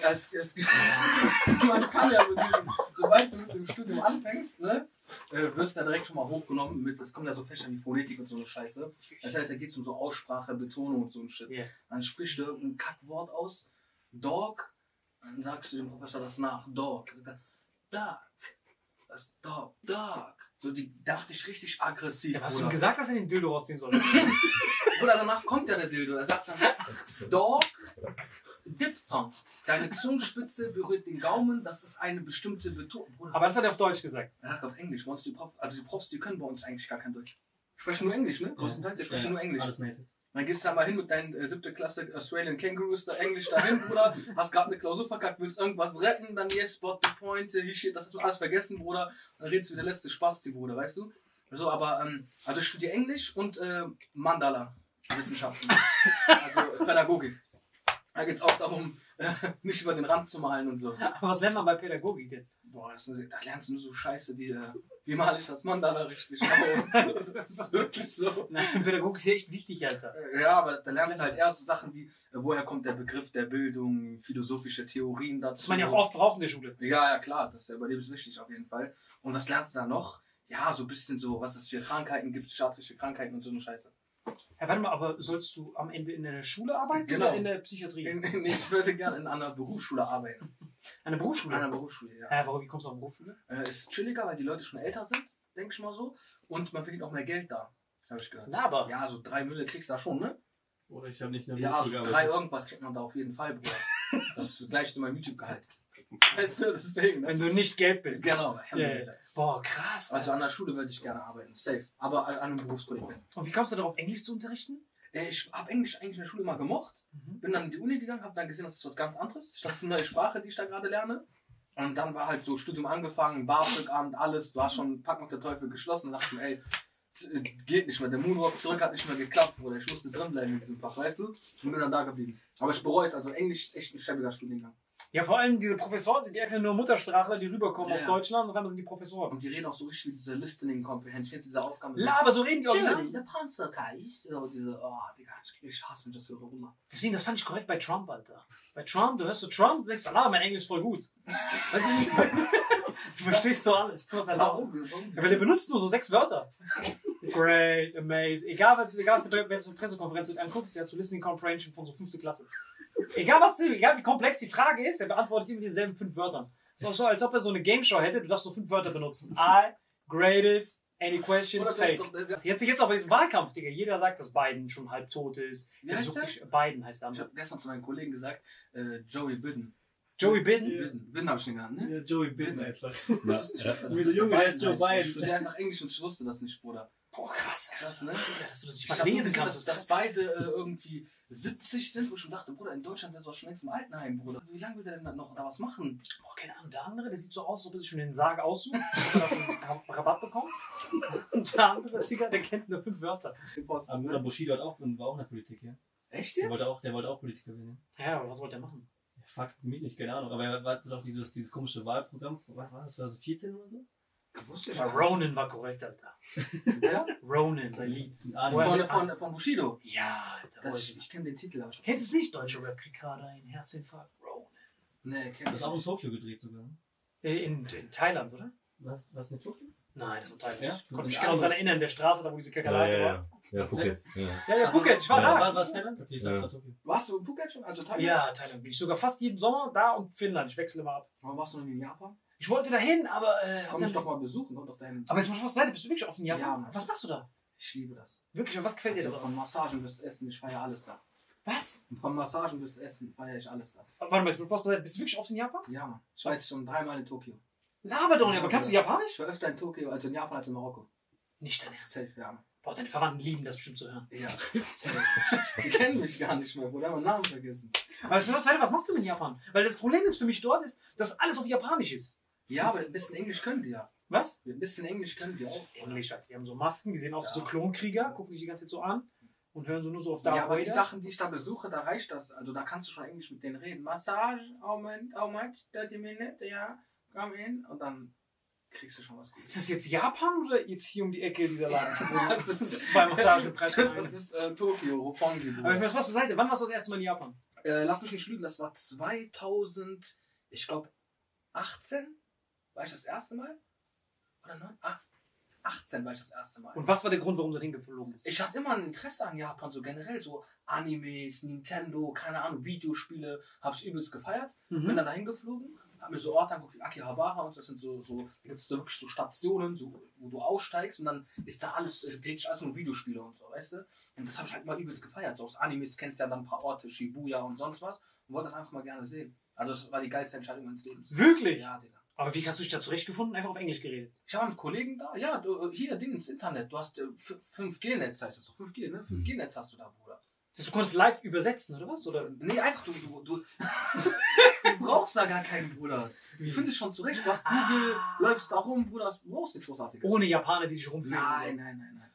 Es, es, [laughs] man kann ja so diesen, sobald du mit dem Studium anfängst, ne, äh, wirst du ja direkt schon mal hochgenommen mit, es kommen ja so Fächer wie Phonetik und so eine Scheiße. Das heißt, da geht es um so Aussprache, Betonung und so ein Shit. Ja. Dann sprichst du irgendein Kackwort aus, Dog, dann sagst du dem Professor das nach, Dog. Dog, das Dog, Dog. So, die dachte ich richtig aggressiv. Ja, hast du Bruder. ihm gesagt, dass er den Dildo rausziehen soll? [laughs] Oder danach kommt ja der Dildo. Er sagt dann, Dog, Diphthong. Deine Zungenspitze berührt den Gaumen, das ist eine bestimmte Betonung. Bruder, Aber das hat er auf Deutsch gesagt. er sagt auf Englisch. Uns die Prof, also die Profs, die können bei uns eigentlich gar kein Deutsch. Die sprechen nur Englisch, ne? Größtenteils, die sprechen nur Englisch. Alles native. Dann gehst du da mal hin mit deinen äh, siebte Klasse Australian Kangaroos, da Englisch dahin, Bruder. Hast gerade eine Klausur verkackt, willst irgendwas retten, dann yes, what the point, äh, hier steht, das hast du alles vergessen, Bruder. Dann redest du wie der letzte Spasti, Bruder, weißt du? So, aber, ähm, also ich studiere Englisch und äh, Mandala Wissenschaften. [laughs] also Pädagogik. Da geht's auch darum, äh, [laughs] nicht über den Rand zu malen und so. Aber was lernt man bei Pädagogik denn? Boah, das ist, da lernst du nur so Scheiße wie, äh, Wie male ich das Mandala richtig [laughs] aus? Das ist wirklich so. Nein, Pädagogik ist ja echt wichtig, Alter. Ja, aber da lernst du halt eher so Sachen wie, äh, woher kommt der Begriff der Bildung, philosophische Theorien dazu. Das man ja auch oft braucht in der Schule. Ja, ja, klar, das ist ja überlebenswichtig auf jeden Fall. Und was lernst du da noch? Ja, so ein bisschen so, was es für Krankheiten gibt, psychiatrische Krankheiten und so eine Scheiße. Ja, warte mal, aber sollst du am Ende in der Schule arbeiten Genau. oder in der Psychiatrie? In, in, ich würde gerne in einer Berufsschule arbeiten. An der In Berufsschule? einer Berufsschule, ja. Ja, warum, wie kommst du auf eine Berufsschule? Äh, ist chilliger, weil die Leute schon älter sind, denke ich mal so. Und man verdient auch mehr Geld da, habe ich gehört. Laber. Ja, so drei Mülle kriegst du da schon, ne? Oder ich habe nicht in der Ja, Berufsschule so drei irgendwas kriegt man da auf jeden Fall, Bruder. [laughs] Das ist gleich zu meinem YouTube-Gehalt. Weißt du, deswegen. Wenn du nicht Geld bist. Genau. Ja. Boah, krass. Also an Alter. der Schule würde ich gerne arbeiten, safe. Aber an, an einem Berufskolleg. Und wie kommst du darauf, Englisch zu unterrichten? Äh, Ich habe Englisch eigentlich in der Schule mal gemocht. Mhm. Bin dann in die Uni gegangen, habe dann gesehen, das ist was ganz anderes. Ich dachte, das ist eine neue Sprache, die ich da gerade lerne. Und dann war halt so Studium angefangen, BAföG-Amt, alles. Du hast schon Pack noch der Teufel geschlossen. Und dachte mir, ey, äh, geht nicht mehr. Der Moonwalk zurück hat nicht mehr geklappt, Bruder. Ich musste drinbleiben in diesem Fach, weißt du? Und bin dann da geblieben. Aber ich bereue es. Also Englisch echt ein schäbiger Studiengang. Ja, vor allem diese Professoren sind ja einfach nur Muttersprachler, die rüberkommen Ja, auf ja. Deutschland und auf einmal sind die Professoren. Und die reden auch so richtig wie diese Listening Comprehension, diese Aufgaben. La, aber so reden die original. Germany, the Panzerkreis. Ja, diese, oh, Digga, ich, ich hasse, wenn ich das höre, runter. Deswegen, das fand ich korrekt bei Trump, Alter. Bei Trump, du hörst so Trump, du denkst, ah, mein Englisch ist voll gut. Weißt du, [laughs] du verstehst so alles. Er laut. Warum? Ja, weil er benutzt nur so sechs Wörter. Great, amazing. Egal, was, egal was du bei Pressekonferenz anguckst, der hat so Listening Comprehension von so fünfte Klasse. Egal, was, egal wie komplex die Frage ist, er beantwortet immer dieselben fünf Wörter. Es ist auch so, als ob er so eine Game Show hätte, du darfst nur fünf Wörter benutzen. I, greatest, any questions, Oder wer fake. ist doch- wer- wer- Jetzt, jetzt auch bei diesem Wahlkampf, Digga. Jeder sagt, dass Biden schon halb tot ist. Wie Der heißt sucht der? sich, Biden heißt er. Ich habe gestern zu meinem Kollegen gesagt, äh, Joey Biden. Joey Biden? Biden, Biden habe ich ihn genannt, ne? Ja, Joey Biden einfach. Wusste nicht, was er- Wie der Junge, der heißt Joe Biden. Ich studiere einfach Englisch und ich wusste das nicht, Bruder. Boah, krass. Krass, ne? Dass du das nicht Ich mal lesen kannst. dass, dass beide äh, irgendwie 70 sind, wo ich schon dachte, Bruder, in Deutschland wäre es auch schon längst im Altenheim, Bruder. Wie lange will der denn noch da was machen? Boah, keine Ahnung. Der andere, der sieht so aus, als ob er sich schon den Sarg aussucht, einen Rabatt bekommt. Und der andere, Digga, der kennt nur fünf Wörter. Aber Bruder Bushido hat auch, war auch in der Politik, ja. Echt Der jetzt? wollte auch, der wollte auch Politiker werden. Ja, aber was wollte er machen? Ja, fragt mich nicht, keine Ahnung. Aber er hatte doch dieses, dieses komische Wahlprogramm, was war das, war so 14 oder so? Ich Ja, Ronan war korrekt, Alter. [laughs] Ja? Ronan, sein Lied. Von, von, von Bushido. Ja, Alter. Das, ist- ich kenne den Titel. aber- Kennst du es nicht? Deutscher Rap kriegt gerade einen Herzinfarkt. Ronan. Nee, kenn Das ich ist auch in. Tokio gedreht sogar. Äh, In, in Thailand, oder? Was, was nicht Tokio? Nein, das war Thailand. Ja? Ich konnte mich genau daran erinnern, der Straße, da wo diese Kakerlake war. Ja, Phuket. Ja. Ja, ja, Phuket, ich war Ja, da. war, war Thailand? Okay, ich dachte, Ja. Tokio. Warst du in Phuket schon? Also Thailand? Ja, Thailand bin ich sogar fast jeden Sommer da und Finnland. Ich wechsle immer ab. Aber warst du noch nie in Japan? Ich wollte dahin, aber äh, Komm mich doch mal besuchen, komm doch dahin. Aber jetzt muss ich was leiden, bist du wirklich offen in Japan? Ja, Mann. was machst du da? Ich liebe das. Wirklich, was gefällt dir Also da? von Massagen bis Essen, ich feiere alles da. Was? Von Massagen bis Essen feiere ich alles da. Warte mal, jetzt, was, bist du wirklich oft in Japan? Ja, Mann. Ich war jetzt schon dreimal in Tokio. Laber doch nicht, aber Ja, kannst du ja. Japanisch? Ich war öfter in Tokio, also in Japan als in Marokko. Nicht dein Ernst. Safe, ja. Boah, deine Verwandten lieben das bestimmt zu hören. Ja. Die kennen mich gar nicht mehr, Bruder. Meinen Namen vergessen. Aber ich muss was machst du in Japan? Weil das Problem ist für mich dort ist, dass alles auf Japanisch ist. Ja, aber ein bisschen Englisch können die ja. Was? Ein bisschen Englisch können die auch. Englisch, Alter. Die haben so Masken, die sehen aus wie Ja. so Klonkrieger, gucken sich die ganze Zeit so an und hören so nur so auf Darth ja, aber die Vader. Sachen, die ich da besuche, da reicht das. Also da kannst du schon Englisch mit denen reden. Massage, how much, how much, 30 minutes, ja, come in. Und dann kriegst du schon was Gutes. Ist das jetzt Japan oder jetzt hier um die Ecke dieser [laughs] Laden? Das ist- zwei Massagepreise. [laughs] Das ist äh, Tokio, Roppongi. Aber ich weiß was beiseite. Wann warst du das erste Mal in Japan? Äh, lass mich nicht lügen, das war 2000, ich glaube 18, war ich das erste Mal? Oder nein? Ah, 18 war ich das erste Mal. Und was war der Grund, warum du dahin geflogen bist? Ich hatte immer ein Interesse an Japan, so generell, so Animes, Nintendo, keine Ahnung, Videospiele, hab's übelst gefeiert. Bin Mhm. dann dahin geflogen, hab mir so Orte angeguckt wie Akihabara und das sind so, so da gibt's so wirklich so Stationen, so, wo du aussteigst und dann ist da alles, äh, dreht sich alles nur um Videospiele und so, weißt du? Und das habe ich halt mal übelst gefeiert. So aus Animes kennst du ja dann ein paar Orte, Shibuya und sonst was und wollte das einfach mal gerne sehen. Also das war die geilste Entscheidung meines Lebens. Wirklich? Ja, Digga. Aber wie hast du dich da zurechtgefunden? Einfach auf Englisch geredet. Ich habe mit Kollegen da, ja, du, hier, Ding ins Internet, du hast äh, 5G-Netz, heißt das doch, 5G, ne? 5G-Netz hast du da, Bruder. Das, du konntest live übersetzen, oder was? Oder? Nee, einfach, du, du, du, [laughs] [laughs] du brauchst da gar keinen, Bruder. Ich finde es schon zurecht, du hast Google, läufst da rum, Bruder, du brauchst nichts Großartiges. Ohne Japaner, die dich rumführen. Nein, nein, nein, nein.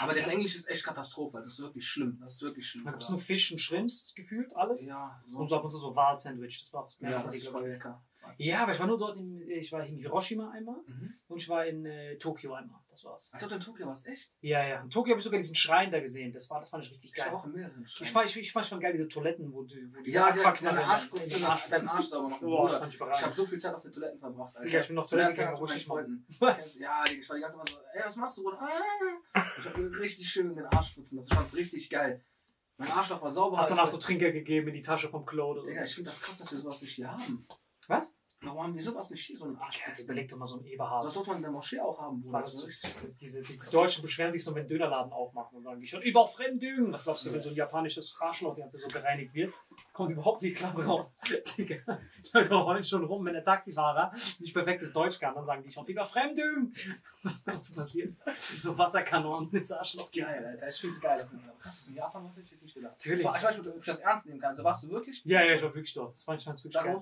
Aber deren Englisch ist echt Katastrophe, das ist wirklich schlimm, das ist wirklich schlimm. Da gibt's Bruder. nur Fisch und Shrimps gefühlt, alles. Ja, so. Und so ab und zu so Wahl-Sandwich, das war's. Ja, das ist voll lecker. Ja, aber ich war nur dort, in, ich war in Hiroshima einmal Mhm. und ich war in äh, Tokio einmal. Das war's. Ich dachte, in Tokio war es echt. Ja, ja. In Tokio habe ich sogar diesen Schrein da gesehen. Das, war, das fand ich richtig Ich war geil. auch in mehreren Ich fand, ich, ich fand schon geil diese Toiletten, wo die, wo die Ja, die deine in Arschputze, den Arsch dein Arsch sauber machen. Boah, das fand ich Ich habe so viel Zeit auf den Toiletten verbracht, Alter. Ja, ich bin auf Zu der Toilette Zeit gegangen, wo ich Freunden. Was? Ja, ich war die ganze Zeit so, ey, was machst du, Bruder? Ah. Ich hab mir richtig schön in den Arsch putzen. Das fand's richtig geil. Mein Arschloch war sauber. Hast danach so mein- Trinker gegeben in die Tasche vom so. Digga, ich finde das krass, dass wir sowas nicht hier haben. Was? Warum haben wir sowas nicht hier, so einen Ja, Arschputz? überleg doch mal so ein Das Eberhard. sollte man in der Moschee auch haben, Das war das, So richtig- diese, diese, die Deutschen beschweren sich so, wenn Dönerladen aufmachen und sagen, ich schon Überfremdung. Was glaubst du, wenn so ein japanisches Arschloch die ganze Zeit so gereinigt wird? Kommt überhaupt nicht klar drauf. Digga, [laughs] Die Leute rollen schon rum, wenn der Taxifahrer nicht perfektes Deutsch kann, dann sagen die schon Überfremdung. [laughs] Was was passiert? So Wasserkanonen ins Arschloch. Geil, Alter. Ich find's geil. Krass, dass du in Japan warst, hätte ich nicht gedacht. Natürlich. Ich weiß nicht, ob ich das ernst nehmen kann. Du warst du wirklich? Ja, ja, ich war wirklich dort. Das fand ich wirklich geil.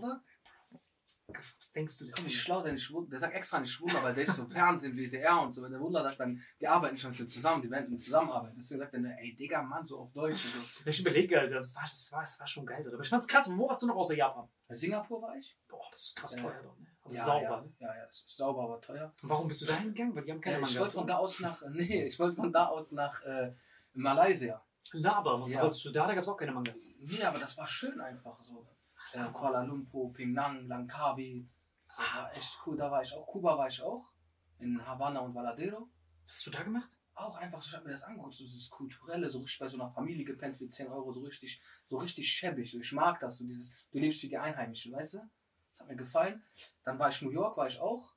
Was denkst du denn? Komm, wie schlau der nicht Wunder. Der sagt extra nicht Wunder, weil der ist so [laughs] Fernsehen, WDR und so. Wenn der Wunder sagt dann, die arbeiten schon für zusammen, die werden zusammenarbeiten. Deswegen sagt er, ne, ey, Digga, Mann, so auf Deutsch. So. Ich überlege, Alter, das war, das, war, das war schon geil, oder? Aber ich fand's krass. Wo warst du noch außer Japan? Bei Singapur war ich. Boah, das ist krass Ja. teuer dort, ne? Aber ja, sauber, ja, ja, ja, das ist sauber, aber teuer. Und warum bist du da hingegangen? Weil die haben keine Äh, ich wollte von da aus nach, [laughs] nee, ich wollte von da aus nach äh, Malaysia. Laber, was Ja. wolltest du da? Da gab's auch keine Mangas. Nee, aber das war schön einfach so. Äh, Kuala Lumpur, Penang, Langkawi. War echt cool. Da war ich auch. Kuba war ich auch. In Havanna und Valadero. Was hast du da gemacht? Auch einfach, so, ich hab mir das angeguckt, so dieses Kulturelle, so richtig bei so einer Familie gepennt für 10 Euro, so richtig, so richtig schäbig. So, ich mag das, so dieses, du lebst wie die Einheimischen, weißt du? Das hat mir gefallen. Dann war ich New York, war ich auch.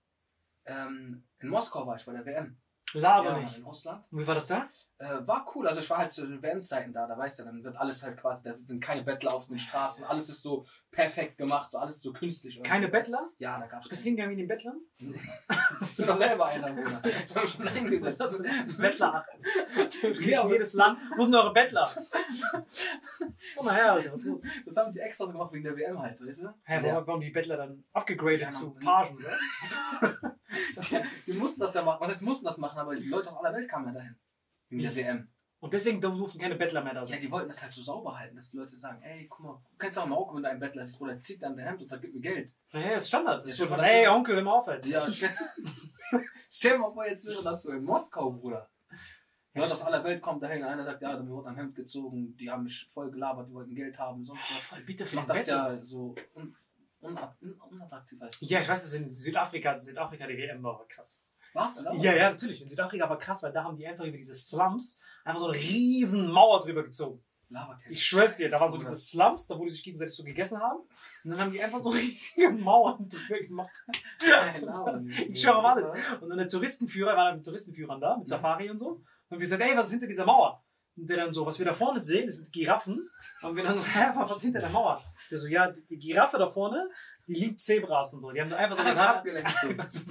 Ähm, in Moskau war ich bei der WM. Laber Ja, nicht. in Russland. Und wie war das da? Äh, war cool, also ich war halt zu den WM-Zeiten da, da weißt du, dann wird alles halt quasi, da sind keine Bettler auf den Straßen, alles ist so perfekt gemacht, so alles so künstlich. irgendwie. Keine Bettler? Ja, da gab's Bist du hingegangen wie den Bettlern? [laughs] Ich bin doch selber einer. [laughs] Ich hab schon eingesetzt. Das die Bettler. Ja, aber jedes Land. Wo sind eure Bettler? Komm mal her, Alter, was ist los? Das haben die extra so gemacht wegen der WM halt, weißt du? Hä, Ja. warum, warum die Bettler dann abgegradet Ja, zu man- Pagen, oder? [laughs] Die, die mussten das ja machen. Was heißt, mussten das machen, aber die Leute aus aller Welt kamen ja dahin. Wegen der WM. Und deswegen durften keine Bettler mehr da Ja, sein. die wollten das halt so sauber halten, dass die Leute sagen, ey, guck mal, du kennst auch in Marokko, wenn du einen Bettler siehst, Bruder, zieht dann dein Hemd und dann gib mir Geld. Ja, das ist Standard. Das Ja, ist schon, ist- Onkel, immer auf, Alter. Ja, stell, [laughs] stell dir mal vor, jetzt wäre das so in Moskau, Bruder. Leute aus aller Welt kommen dahin, einer sagt, ja, mir wurde am Hemd gezogen, die haben mich voll gelabert, die wollten Geld haben, sonst was. Voll bitte für macht das Bettler. ja so un, unat, un, unattraktiv. Das. Ja, ich weiß, das in Südafrika, als Südafrika die WM war, war krass. Warst du da? Ja, ja, natürlich. In Südafrika war krass, weil da haben die einfach über diese Slums einfach so eine riesen Mauer drüber gezogen. Ich schwör's dir, da waren so diese Slums, da wo die sich gegenseitig so gegessen haben. Und dann haben die einfach so [laughs] riesige Mauern drüber gemacht. [laughs] Ich schwöre auf alles. Und dann der Touristenführer, war mit Touristenführern da, mit Safari und so. Und wir gesagt, ey, was ist hinter dieser Mauer? Und der dann so, was wir da vorne sehen, das sind Giraffen. Und wir dann so, hä, was ist hinter der Mauer? Der so, ja, die Giraffe da vorne, die liebt Zebras und so. Die haben einfach so eine Abgelenkt [laughs] so.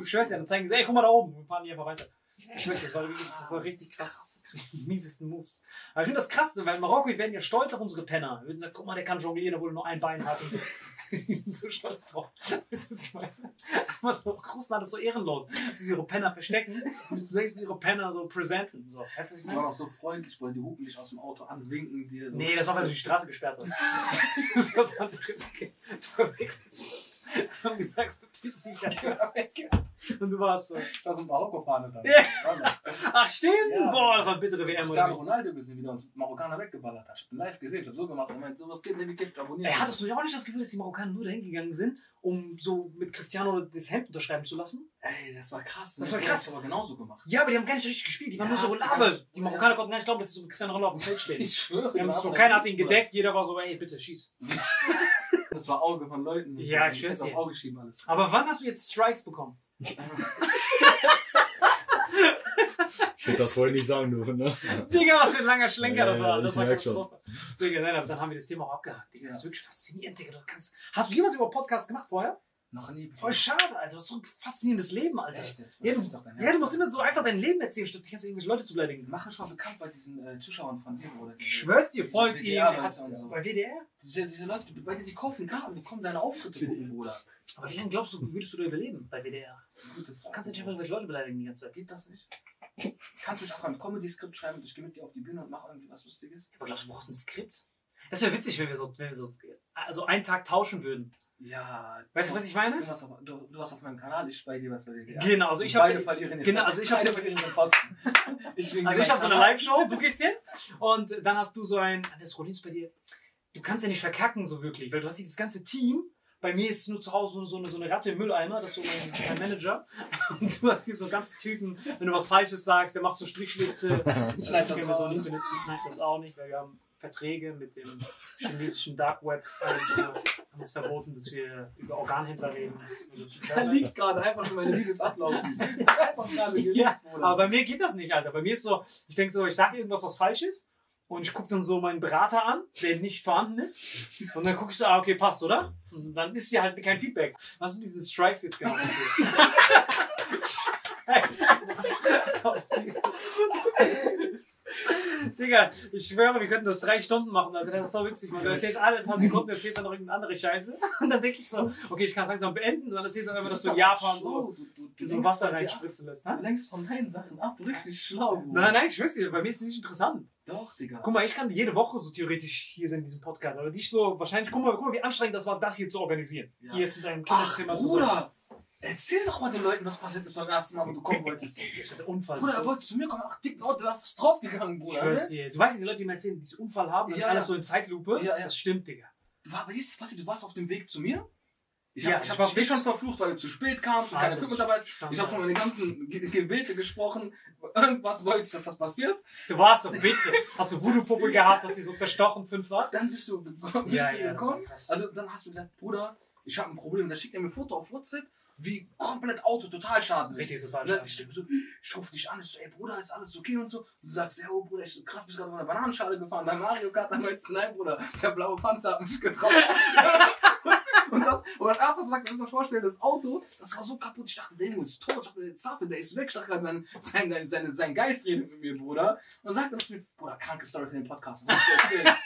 Ich schwör's dir, dann zeigen sie, ey, guck mal da oben. Wir fahren die einfach weiter. Ich schwör's das war wirklich, das war richtig krass. Die miesesten Moves. Aber ich finde das krass, weil in Marokko, wir werden ja stolz auf unsere Penner. Wir würden sagen, guck mal, der kann jonglieren, obwohl er nur ein Bein hat und so. [laughs] Die sind so stolz drauf. Weißt du, was ich meine? Aber so, Russland ist so ehrenlos. Sie ihre Penner verstecken und sie ihre Penner so präsenten. So. Weißt du, was ich Die meine? waren auch so freundlich, weil die hupen dich aus dem Auto an, winken dir. So. Nee, das war, weil du die Straße gesperrt hast. [laughs] Das ist was anderes. Du verwechselst das. Die haben gesagt, verpiss dich. Alter. Und du warst so. Da sind Marokko-Fahne dann. Ja. Warte. Ach, stimmt! Ja. Boah, das war bittere WM. Oder? wie? Ronaldo gesehen, wie der uns Marokkaner weggeballert hat. Ich den live gesehen, ich hab so gemacht. Er meint, sowas geht nicht, wie Gift abonnieren. Ey, hattest du ja auch nicht das Gefühl, dass die Marokkaner nur dahin gegangen sind, um so mit Cristiano das Hemd unterschreiben zu lassen? Ey, das war krass. Das ne? war Der krass. hat's aber genauso gemacht. Ja, aber die haben gar nicht richtig gespielt. Die waren Ja, nur so hast du Labe. nicht- Die Marokkaner konnten gar nicht glauben, dass sie so mit Cristiano Ronaldo auf dem Feld stehen. Ich schwöre. Die haben da so, war keiner hat ihn gedeckt, jeder war so, ey, bitte schieß. [laughs] Das war Auge von Leuten. Ja, ich schwör's hab dir. auf Auge geschrieben alles. Aber wann hast du jetzt Strikes bekommen? Ich hätte das vorher nicht sagen dürfen, ne? Digga, was für ein langer Schlenker das Ja, war. ja, Das ich war schon. Katastrophe. Digga, nein, aber dann haben wir das Thema auch abgehakt. Digga, das ist wirklich faszinierend, Digga. Du kannst, hast du jemals über Podcast gemacht vorher? Noch nie. Voll schade, Alter. Das ist so ein faszinierendes Leben, Alter. Echt jetzt? Ja, du, ja, du musst immer so einfach dein Leben erzählen, statt die ganze irgendwelche Leute zu beleidigen. Mach schon bekannt bei diesen äh, Zuschauern von dir, oder? Ich schwör's dir, folgt ihr. So. Bei WDR? Diese, diese Leute, die- bei dir, die kaufen Karten, die kommen deine Auftritte gucken, Bruder. Aber wie lange glaubst du, würdest du da überleben bei WDR? Gute Du Frage. kannst nicht einfach irgendwelche Leute beleidigen die ganze Zeit. Geht das nicht? Kannst du nicht auch ein Comedy-Skript schreiben und ich gehe mit dir auf die Bühne und mache irgendwie was Lustiges? Aber glaubst du, du brauchst ein Skript? Das wäre witzig, wenn wir so, wenn wir so also einen Tag tauschen würden. Ja. Weißt du, was ich meine? Du warst, auf, du, du warst auf meinem Kanal, ich bei dir was bei dir. Genau, also ich habe beide verlieren den genau, also ich hab- beide verlieren den Posten. [laughs] Ich Also ich habe so eine. Live-Show, du gehst hin und dann hast du so ein, Ah, das Problem ist bei dir, du kannst ja nicht verkacken so wirklich, weil du hast dieses ganze Team. Bei mir ist nur zu Hause so eine, so eine Ratte im Mülleimer, das ist so mein, mein Manager. [laughs] Und du hast hier so ganze Typen, wenn du was Falsches sagst, der macht so Strichliste. [laughs] Ich schneid das so raus. nicht benutzen. Nein, das auch nicht, weil wir haben Verträge mit dem chinesischen Dark Web und äh, haben es verboten, dass wir über Organhändler reden. Da liegt gerade einfach schon meine Videos ablaufen. Einfach gerade geliebt, Ja, aber bei mir geht das nicht, Alter. Bei mir ist so, ich denke so, ich sage irgendwas, was falsch ist. Und ich gucke dann so meinen Berater an, der nicht vorhanden ist. Und dann gucke ich so, ah, okay, passt, oder? Und dann ist hier halt kein Feedback. Was ist mit diesen Strikes jetzt genau passiert? Scheiße. [laughs] Digga, ich schwöre, wir könnten das drei Stunden machen, Alter. Das ist so witzig, man. Du erzählst alle paar Sekunden, erzählst dann noch irgendeine andere Scheiße. [laughs] Und dann denke ich so, okay, ich kann langsam beenden. Und dann erzählst du einfach, dass du in Japan so, so Wasser dir ab. reinspritzen lässt. Du Ha? lenkst von deinen Sachen ab, richtig schlau. Nein, nein, ich weiß nicht, bei mir ist es nicht interessant. Doch, Digga. Guck mal, ich kann jede Woche so theoretisch hier sein in diesem Podcast, aber dich so wahrscheinlich, guck mal, guck mal, wie anstrengend das war, das hier zu organisieren. Ja. Hier jetzt mit deinem Ach, Kinderzimmer zusammen. Bruder. Erzähl doch mal den Leuten, was passiert ist beim ersten Mal, wo du kommen wolltest. [laughs] Ich hatte Unfall. Bruder, er wollte zu mir kommen, ach, dicken Auto, der war fast draufgegangen, ich Bruder. schwör's Ne? dir. Du weißt nicht, die Leute, die mir erzählen, die diesen Unfall haben, das Ja, ist alles ja. so in Zeitlupe. Ja. Das stimmt, Digga. Du war, passiert? Du warst auf dem Weg zu mir? Ich Ja, hab, ich ich hab dich schon verflucht, weil du zu spät kamst und keine Equipmentarbeit. Ich habe schon meine ganzen Ge Gebete gesprochen. Irgendwas wollte ich, dass das passiert. Du warst so, bitte. Hast du Voodoo-Puppe gehabt, hat sie so zerstochen, fünf war? Dann bist du, gekommen- [laughs] bist Ja, du gekommen. Also dann hast du gesagt, Bruder, ich habe ein Problem. Dann schickt er mir ein Foto auf WhatsApp, wie komplett Auto total schaden ist. Richtig, total dann schaden. Ich, so, ich rufe dich an, ich so, ey Bruder, ist alles okay und so. Und du sagst, ja, oh Bruder, ich so, krass, bist gerade von einer Bananenschale gefahren. Bei Mario Kart, dann meinst du, nein, Bruder, der blaue Panzer hat mich getroffen. [laughs] und das, und das erste, was sagt, du musst dir vorstellen, das Auto, das war so kaputt. Ich dachte, der Junge ist tot. Ich dachte, der Zaffe, der ist weg. Ich dachte gerade, sein, sein, sein, sein, sein Geist redet mit mir, Bruder. Und dann sagt er mir, Bruder, kranke Story für den Podcast. Das muss ich dir erzählen.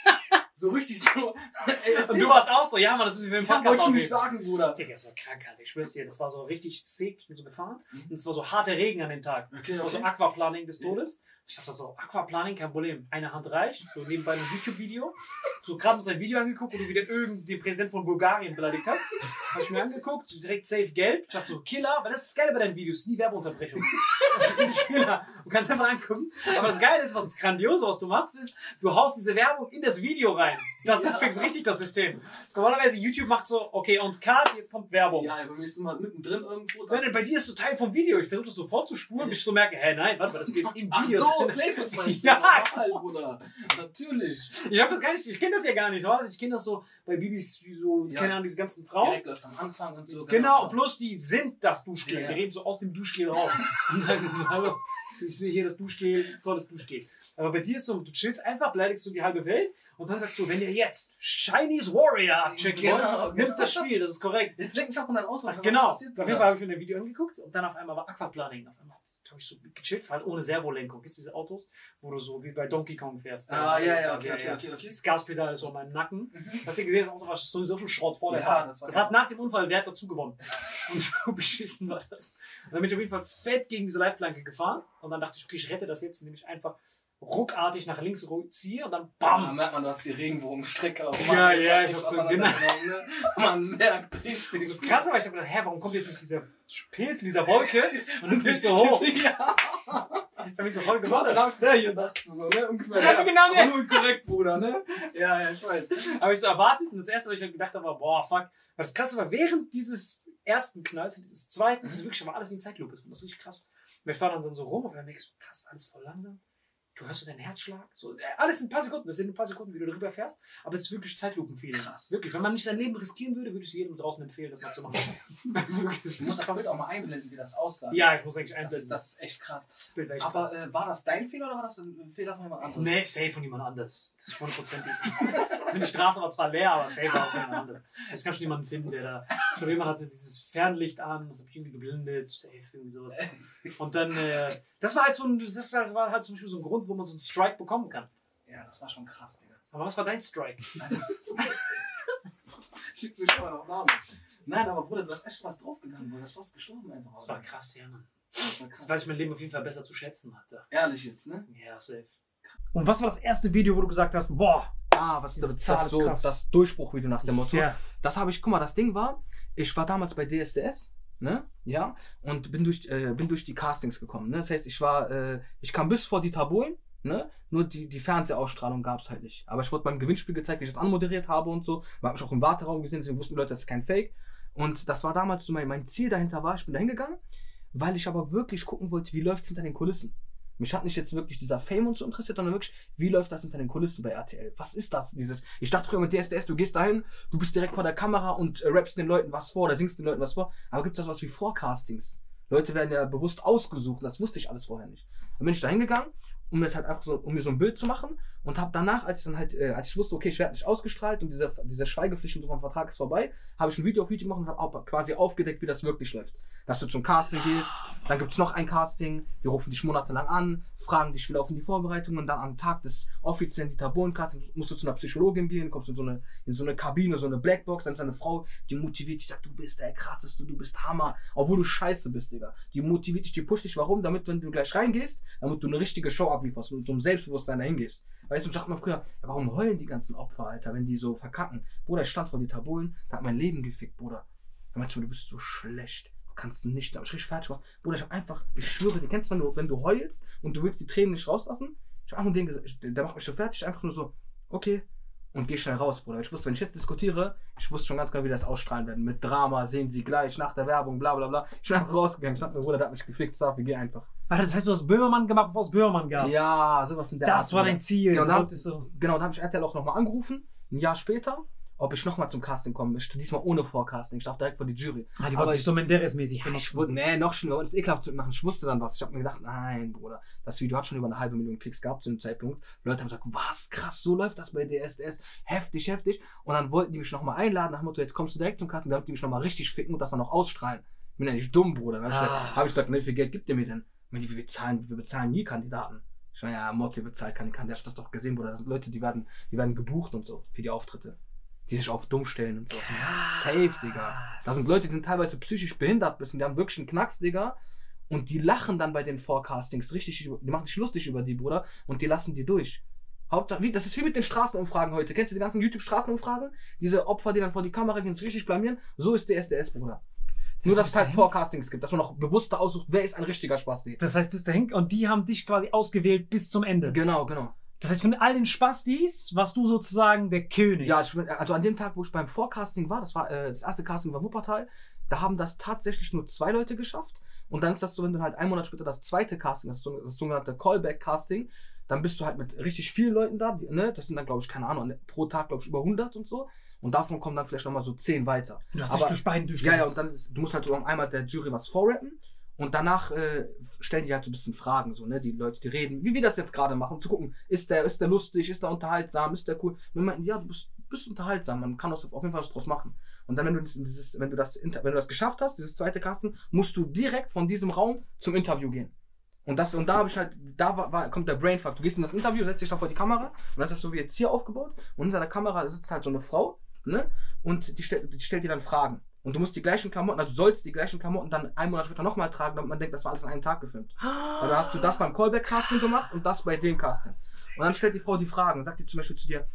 So richtig so. [laughs] Ey, Und du warst auch so, ja, man, das ist wie beim Ja, Podcast wollte ich nicht sagen, Bruder. Digga, das war krank, Alter. Ich schwör's dir, das war so richtig sick. Ich bin so gefahren. Und es war so harter Regen an dem Tag. Okay, das war so. Aquaplaning des Todes. Ich dachte so, Aquaplaning, kein Problem. Eine Hand reicht. So nebenbei ein YouTube-Video. So gerade noch dein Video angeguckt, wo du wieder irgendeinen Präsident von Bulgarien beleidigt hast. Hab ich mir angeguckt, so direkt safe gelb. Ich dachte so, Killer, weil das ist das Geile bei deinen Videos, nie Werbeunterbrechung. Das ist Killer. Du kannst einfach angucken. Aber das Geile ist, was grandios, was du machst, ist, du haust diese Werbung in das Video rein. Das Ja. fix richtig das System. Normalerweise YouTube macht so, okay, und Cut, jetzt kommt Werbung. Ja, bei mir ist immer mittendrin irgendwo. Nein, nein, bei dir ist so Teil vom Video. Ich versuche das so vorzuspulen, bis ich so merke, hä, nein, warte mal, das ist im Ach Video. so, drin. Placements meinst du? [laughs] Ja, Normal, Bruder. Natürlich. Ich hab das gar nicht, ich kenne das ja gar nicht. Normalerweise, ich kenne das so bei Bibis, wie so, Ja. keine Ahnung, diese ganzen Frauen. Direkt läuft am Anfang und so. Genau, plus die sind das Duschgel. Ja. Die reden so aus dem Duschgel raus. [laughs] Und sagen so, hallo, ich sehe hier das Duschgel, tolles Duschgel. Aber bei dir ist so, du chillst einfach, beleidigst du die halbe Welt und dann sagst du, wenn ihr jetzt Chinese Warrior abchecken Genau, wollt, nimmt genau. das Spiel, das ist korrekt. Jetzt lenk ich auch von deinem Auto. was Genau, auf jeden? Fall habe ich mir ein Video angeguckt und dann auf einmal war Aquaplaning. Auf einmal habe ich so gechillt, halt ohne Servolenkung. Gibt's diese Autos, wo du so wie bei Donkey Kong fährst? Ah, ja, ja, okay, okay, okay, okay. Das Gaspedal ist so an meinem Nacken. Hast du gesehen, das Auto war sowieso schon Schrott vor der Ja, Fahrt. das hat nach dem Unfall Wert dazu gewonnen. [laughs] Und so beschissen war das. Und dann bin ich auf jeden Fall fett gegen diese Leitplanke gefahren und dann dachte ich, okay, ich rette das jetzt, indem ich einfach ruckartig nach links ziehe und dann Bam. Da BAM! merkt man, du hast die Regenbogenstrecke auf Ja, ja, ich ich hab hab so- auseinandergenommen, ne? Man merkt richtig. Das Krasse war, ich hab gedacht, hä, warum kommt jetzt nicht dieser Pilz in dieser Wolke [laughs] und nimmt mich so hoch? [laughs] Ja, Ich hab mich so voll gewundert. schnell hier, dachtest du so, ne? Ungefähr. Ja, genau, ne? nur korrekt, Bruder, ne? Ja, ja, ich weiß. Habe ich so erwartet und das erste, was ich halt gedacht habe, war, boah, fuck. Weil das Krasse war, während dieses ersten Knalls und dieses zweiten, das ist wirklich aber alles wie ein Zeitlupe. Das richtig krass. Wir fahren dann so rum und wir merken so, krass, alles voll langsam. Du hörst so deinen Herzschlag. So, äh, alles in ein paar Sekunden. Das sind ein paar Sekunden, wie du darüber fährst. Aber es ist wirklich Zeitlupenfeeling. Krass. Wirklich. Wenn man nicht sein Leben riskieren würde, würde ich es jedem draußen empfehlen, das mal zu machen. [laughs] Du musst das Bild auch mal einblenden, wie das aussah. Ja, ich muss eigentlich Das einblenden. das ist echt krass. Aber äh, war das dein Fehler oder war das ein Fehler von jemand anderem? Nee, safe von jemand anders. Das ist hundertprozentig. [laughs] Die Straße war zwar leer, aber safe war es von jemand anders. Ich kann schon jemanden finden, der da. Ich glaube, jemand hatte dieses Fernlicht an, das habe ich irgendwie geblendet, safe, irgendwie sowas. Und dann, äh, das war halt so ein, das war halt zum Beispiel so ein Grund, wo man so einen Strike bekommen kann. Ja, das war schon krass, Digga. Aber was war dein Strike? [laughs] Schick mir schon mal noch Namen. Nein, aber Bruder, du hast echt was draufgegangen, Bruder. Du hast fast gestorben einfach. Das war krass, ja, Mann. Das war Das krass. weiß ich mein Leben auf jeden Fall besser zu schätzen hatte. Ehrlich jetzt, ne? Ja, safe. Und was war das erste Video, wo du gesagt hast, boah, ah, was Diese das, das, ist so, das Durchbruchvideo nach dem Motto. Ja. Das habe ich, guck mal, das Ding war, ich war damals bei DSDS, ne? Ja, und bin durch, äh, bin durch die Castings gekommen, ne? Das heißt, ich war, äh, ich kam bis vor die Tabulen, ne? Nur die, die Fernsehausstrahlung gab es halt nicht. Aber ich wurde beim Gewinnspiel gezeigt, wie ich das anmoderiert habe und so. Man hat mich auch im Warteraum gesehen, deswegen wussten die Leute, das ist kein Fake. Und das war damals so mein, mein Ziel dahinter war, ich bin da hingegangen, weil ich aber wirklich gucken wollte, wie läuft es hinter den Kulissen. Mich hat nicht jetzt wirklich dieser Fame und so interessiert, sondern wirklich, wie läuft das hinter den Kulissen bei RTL? Was ist das? Dieses, ich dachte früher mit DSDS, du gehst dahin, du bist direkt vor der Kamera und äh, rappst den Leuten was vor oder singst den Leuten was vor. Aber gibt es das was wie Forecastings? Leute werden ja bewusst ausgesucht, das wusste ich alles vorher nicht. Dann bin ich da hingegangen, um das halt einfach so, um mir so ein Bild zu machen und habe danach, als ich dann halt, äh, als ich wusste, okay, ich werde nicht ausgestrahlt und diese, diese Schweigepflicht und so vom Vertrag ist vorbei, habe ich ein Video auf YouTube gemacht und habe quasi aufgedeckt, wie das wirklich läuft. Dass du zum Casting gehst, dann gibt es noch ein Casting, die rufen dich monatelang an, fragen dich, wie laufen die Vorbereitungen und dann am Tag des offiziellen Dieter Bohlen-Castings musst du zu einer Psychologin gehen, kommst in so eine, in so eine Kabine, so eine Blackbox, dann ist da eine Frau, die motiviert dich, sagt, du bist der krasseste, du bist Hammer, obwohl du scheiße bist, Digga. Die motiviert dich, die pusht dich, warum? Damit, wenn du gleich reingehst, damit du eine richtige Show ablieferst und mit so einem Selbstbewusstsein dahin gehst. Weißt du, ich dachte mal früher, warum heulen die ganzen Opfer, Alter, wenn die so verkacken? Bruder, ich stand vor Dieter Bohlen, der hat mein Leben gefickt, Bruder. Er meinte, du bist so schlecht. Du kannst nicht. Da hab ich richtig fertig gemacht. Bruder, ich hab einfach, ich schwöre, dir kennst du, wenn du, wenn du heulst und du willst die Tränen nicht rauslassen? Ich hab einfach nur den gesagt, der macht mich so fertig, einfach nur so, okay. Und geh schnell raus, Bruder. Ich wusste, wenn ich jetzt diskutiere, ich wusste schon ganz genau, wie das ausstrahlen werden. Mit Drama, sehen sie gleich, nach der Werbung, bla bla bla. Ich bin einfach rausgegangen. Ich dachte mir, Bruder, der hat mich gefickt, Safi, geh einfach. Warte, das heißt, du hast Böhmermann gemacht, bevor es Böhmermann gab. Ja, sowas in der das Art, war dein Ziel. Du dann- so. Genau, da habe ich RTL auch nochmal angerufen, ein Jahr später, ob ich nochmal zum Casting kommen möchte. Diesmal ohne Vorcasting. Ich darf direkt vor die Jury. Ah, die wollten ich- so Menderes-mäßig Ich wurde, nee, noch schlimmer, wollte es ekelhaft zu machen. Ich wusste dann was. Ich habe mir gedacht, nein, Bruder, das Video hat schon über eine halbe Million Klicks gehabt zu dem Zeitpunkt. Leute haben gesagt, was, krass, so läuft das bei DSDS. Heftig, heftig. Und dann wollten die mich nochmal einladen, nach dem Motto, jetzt kommst du direkt zum Casting, damit die mich nochmal richtig ficken und das dann noch ausstrahlen. Ich bin ja nicht dumm, Bruder. Dann habe ich, Ah. gesagt- hab ich gesagt, ne, wie viel Geld gibt ihr mir denn? Ich meine, wir bezahlen, wir bezahlen nie Kandidaten. Ich meine, ja, Motti bezahlt keine Kandidaten. Ich hab das doch gesehen, Bruder. Das sind Leute, die werden, die werden gebucht und so für die Auftritte. Die sich auf dumm stellen und so. Safe, Digga. Das sind Leute, die sind teilweise psychisch behindert bisschen, die haben wirklich einen Knacks, Digga. Und die lachen dann bei den Forecastings richtig, die machen sich lustig über die, Bruder, und die lassen die durch. Hauptsache, wie, das ist wie mit den Straßenumfragen heute. Kennst du die ganzen YouTube-Straßenumfragen? Diese Opfer, die dann vor die Kamera gehen, sich richtig blamieren. So ist DSDS, Bruder. Nur, dass es halt Forecastings gibt, dass man noch bewusster aussucht, wer ist ein richtiger Spasti. Das heißt, du bist dahin und die haben dich quasi ausgewählt bis zum Ende. Genau, genau. Das heißt, von all den Spastis warst du sozusagen der König. Ja, bin, also an dem Tag, wo ich beim Forecasting war, das war äh, das erste Casting war Wuppertal, da haben das tatsächlich nur zwei Leute geschafft. Und dann ist das so, wenn du halt einen Monat später das zweite Casting, das, das sogenannte Callback-Casting, dann bist du halt mit richtig vielen Leuten da. Ne? Das sind dann, glaube ich, keine Ahnung, pro Tag, glaube ich, über 100 und so. Und davon kommen dann vielleicht nochmal so 10 weiter. Du hast Aber- dich durch beiden Ja, durchgesetzt. ja, und dann ist, du musst halt so einmal der Jury was vorrappen. Und danach äh, stellen die halt so ein bisschen Fragen, so, ne? Die Leute, die reden, wie wir das jetzt gerade machen, um zu gucken, ist der, ist der lustig, ist der unterhaltsam, ist der cool. Wir meinten, ja, du bist, bist unterhaltsam, man kann das auf jeden Fall was draus machen. Und dann, wenn du, dieses, wenn, du das, wenn du das geschafft hast, dieses zweite Kasten, musst du direkt von diesem Raum zum Interview gehen. Und, das, und da habe ich halt, da war, war, kommt der Brainfuck. Du gehst in das Interview, setzt dich da vor die Kamera und das ist so wie jetzt hier aufgebaut. Und hinter der Kamera sitzt halt so eine Frau, ne? Und die, stell, die stellt dir dann Fragen. Und du musst die gleichen Klamotten, also du sollst die gleichen Klamotten dann einen Monat später nochmal tragen, damit man denkt, das war alles an einem Tag gefilmt. Dann hast du das beim Callback-Casting gemacht und das bei dem Casting. Und dann stellt die Frau die Fragen. Sagt die zum Beispiel zu dir,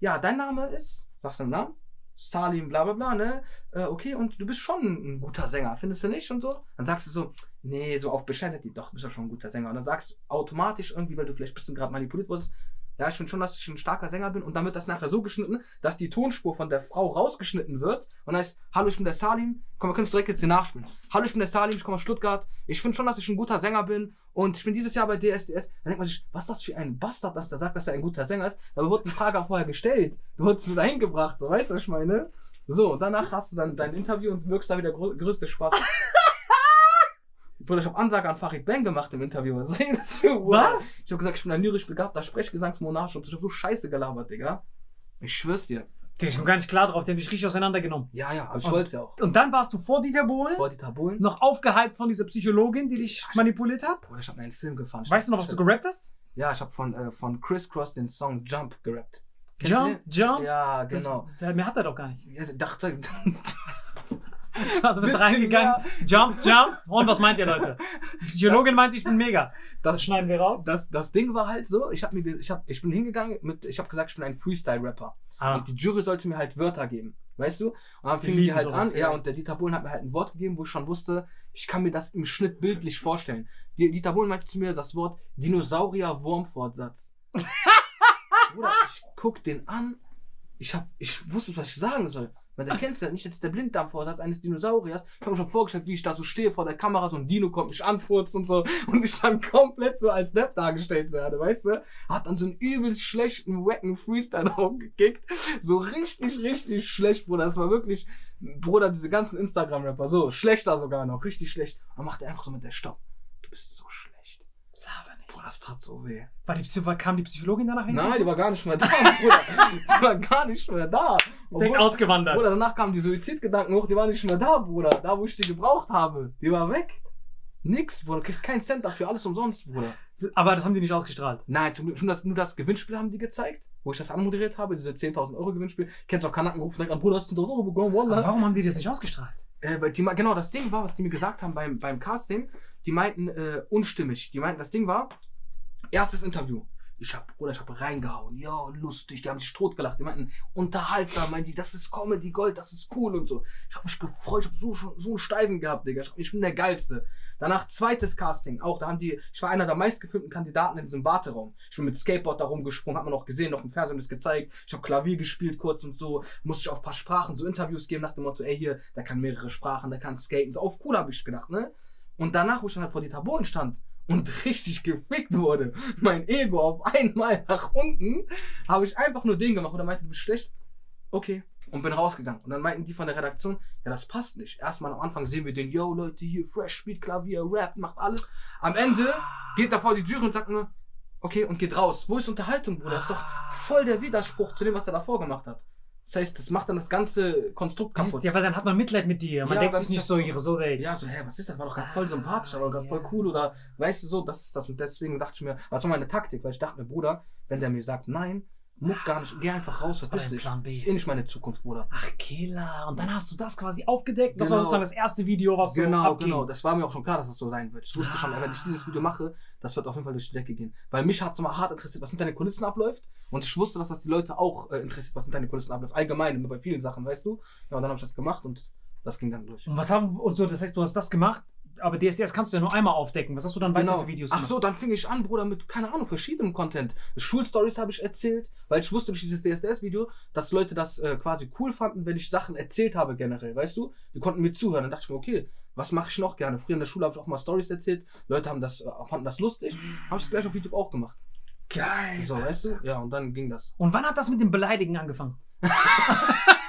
ja, dein Name ist, sagst du den Namen? Salim, bla bla bla, ne? Äh, okay, und du bist schon ein guter Sänger, findest du nicht? Und so. Dann sagst du so, nee, so auf Bescheid, die, doch, du bist ja schon ein guter Sänger. Und dann sagst du automatisch irgendwie, weil du vielleicht ein bisschen gerade manipuliert wurdest, ja, ich finde schon, dass ich ein starker Sänger bin. Und dann wird das nachher so geschnitten, dass die Tonspur von der Frau rausgeschnitten wird. Und heißt, hallo, ich bin der Salim. Komm, wir können es direkt jetzt hier nachspielen. Hallo, ich bin der Salim, ich komme aus Stuttgart. Ich finde schon, dass ich ein guter Sänger bin. Und ich bin dieses Jahr bei DSDS. Dann denkt man sich, was ist das für ein Bastard, dass der sagt, dass er ein guter Sänger ist. Da wurde die Frage auch vorher gestellt. Du wurdest so dahin gebracht, so weißt du, was ich meine? So, danach hast du dann dein Interview und wirkst da wieder grö größte Spaß. [laughs] Bruder, ich habe Ansage an Farid Bang gemacht im Interview. [laughs] Was redest du? Was? Ich habe gesagt, ich bin ein lyrisch begabter Sprechgesangsmonarch und ich habe so Scheiße gelabert, Digga. Ich schwör's dir. Ich komme gar nicht klar drauf, die haben dich richtig auseinandergenommen. Ja, ja, aber ich wollte ja auch. Und dann warst du vor Dieter Bohlen, Vor die Tabulen. noch aufgehypt von dieser Psychologin, die dich manipuliert hat. Bruder, ich habe mir einen Film gefahren. Weißt du noch, was du gerappt hast? Ja, ich habe von, äh, von Chris Cross den Song Jump gerappt. Kennst Jump, Jump. Ja, Das- genau. der- Mehr hat er doch gar nicht. Ja, dachte. [laughs] [laughs] [laughs] Also bist du reingegangen. Jump, jump. Und was meint ihr, Leute? [laughs] Die Psychologin meinte, ich bin mega. Das, Das, schneiden wir raus. das, das Ding war halt so, ich, hab mir, ich, hab, ich bin hingegangen, mit, ich habe gesagt, ich bin ein Freestyle-Rapper. ah. Und die Jury sollte mir halt Wörter geben. Weißt du? Und dann fing die lieben halt sowas, an, ja. ja, und der Dieter Bohlen hat mir halt ein Wort gegeben, wo ich schon wusste, ich kann mir das im Schnitt bildlich vorstellen. Die, Dieter Bohlen meinte zu mir das Wort Dinosaurier-Wurmfortsatz. [laughs] Bruder, ich guck den an, ich, hab, ich wusste, was ich sagen soll. Weil der kennst ja nicht, jetzt der Blinddarmvorsatz eines Dinosauriers. Ich habe mir schon vorgestellt, wie ich da so stehe vor der Kamera, so ein Dino kommt mich anfurzt und so und ich dann komplett so als Depp dargestellt werde, weißt du? Hat dann so einen übelst schlechten, wacken Freestyle [laughs] gekickt. So richtig, richtig schlecht, Bruder. Das war wirklich, Bruder, diese ganzen Instagram-Rapper, so schlechter sogar noch, richtig schlecht. Und macht einfach so mit der Stopp. Du bist so schlecht. Laber nicht. Bruder, das tat so weh. War die, war- kam die Psychologin danach hin? Nein, die war gar nicht mehr da, Bruder. Die war gar nicht mehr da. Obwohl- ausgewandert. Bruder, danach kamen die Suizidgedanken hoch, die waren nicht mehr da, Bruder. Da, wo ich die gebraucht habe. Die war weg. Nix, Bruder. Du kriegst keinen Cent dafür, alles umsonst, Bruder. Aber das haben die nicht ausgestrahlt. Nein, zum Glück, schon das, nur das Gewinnspiel haben die gezeigt, wo ich das anmoderiert habe, diese 10.000 Euro Gewinnspiel. Kennst du auch Kanaken rufen direkt an, Bruder, hast du 10.000 Euro bekommen, Wallah. warum haben die das nicht ausgestrahlt? Äh, weil die, genau, das Ding war, was die mir gesagt haben beim, beim Casting, die meinten, äh, unstimmig. Die meinten, das Ding war, erstes Interview. Ich hab, Bruder, ich hab reingehauen. Ja, lustig. Die haben sich totgelacht. Die meinten, unterhaltsam. Meinten die, das ist Comedy Gold, das ist cool und so. Ich hab mich gefreut. Ich hab so, so einen Steifen gehabt, Digga. Ich, hab, ich bin der Geilste. Danach zweites Casting. Auch, da haben die, ich war einer der meistgefilmten Kandidaten in diesem Warteraum. Ich bin mit Skateboard da rumgesprungen, hat man auch gesehen, noch im Fernsehen das gezeigt. Ich habe Klavier gespielt kurz und so. Musste ich auf ein paar Sprachen so Interviews geben nach dem Motto, ey, hier, der kann mehrere Sprachen, der kann skaten. So auf cool habe ich gedacht, ne? Und danach, wo ich dann halt vor die Tabolen stand und richtig gefickt wurde, mein Ego auf einmal nach unten, habe ich einfach nur den gemacht und er meinte, du bist schlecht. Okay. Und bin rausgegangen. Und dann meinten die von der Redaktion, ja, das passt nicht. Erstmal am Anfang sehen wir den, yo, Leute, hier, fresh, spielt Klavier, rappt, macht alles. Am Ende geht da vor die Jury und sagt nur, okay, und geht raus. Wo ist Unterhaltung, Bruder? Das ist doch voll der Widerspruch zu dem, was er davor gemacht hat. Das heißt, das macht dann das ganze Konstrukt kaputt. Ja, weil dann hat man Mitleid mit dir. Man Ja, denkt sich ist nicht so, ihre so, ey. Ja, so, hä, was ist das? War doch gerade voll sympathisch, aber gerade voll cool oder weißt du so, das ist das. Und deswegen dachte ich mir, was war meine Taktik? Weil ich dachte mir, Bruder, wenn der mir sagt, nein, muck gar nicht, geh einfach raus, war verpiss dich. Plan B. Ist eh nicht meine Zukunft, Bruder. Ach, Killer. Und dann hast du das quasi aufgedeckt. Das war Genau. sozusagen das erste Video, was so Genau, abging. genau. Das war mir auch schon klar, dass das so sein wird. Ich wusste schon, wenn ich dieses Video mache, das wird auf jeden Fall durch die Decke gehen. Weil mich hat es immer hart interessiert, was hinter den Kulissen abläuft. Und ich wusste, dass das die Leute auch äh, interessiert, was hinter den Kulissen abläuft. Allgemein, immer bei vielen Sachen, weißt du. Ja, und dann habe ich das gemacht und das ging dann durch. Und was haben, und so, das heißt, du hast das gemacht, aber DSDS kannst du ja nur einmal aufdecken. Was hast du dann weiter für Videos Ach gemacht? so, dann fing ich an, Bruder, mit, keine Ahnung, verschiedenem Content. Schulstories habe ich erzählt, weil ich wusste durch dieses DSDS-Video, dass Leute das äh, quasi cool fanden, wenn ich Sachen erzählt habe generell, weißt du? Die konnten mir zuhören. Dann dachte ich mir, okay, was mache ich noch gerne? Früher in der Schule habe ich auch mal Stories erzählt. Leute haben das, äh, fanden das lustig. Habe ich das gleich auf YouTube auch gemacht. Geil. So, weißt du? Ja, und dann ging das. Und wann hat das mit dem Beleidigen angefangen? [laughs]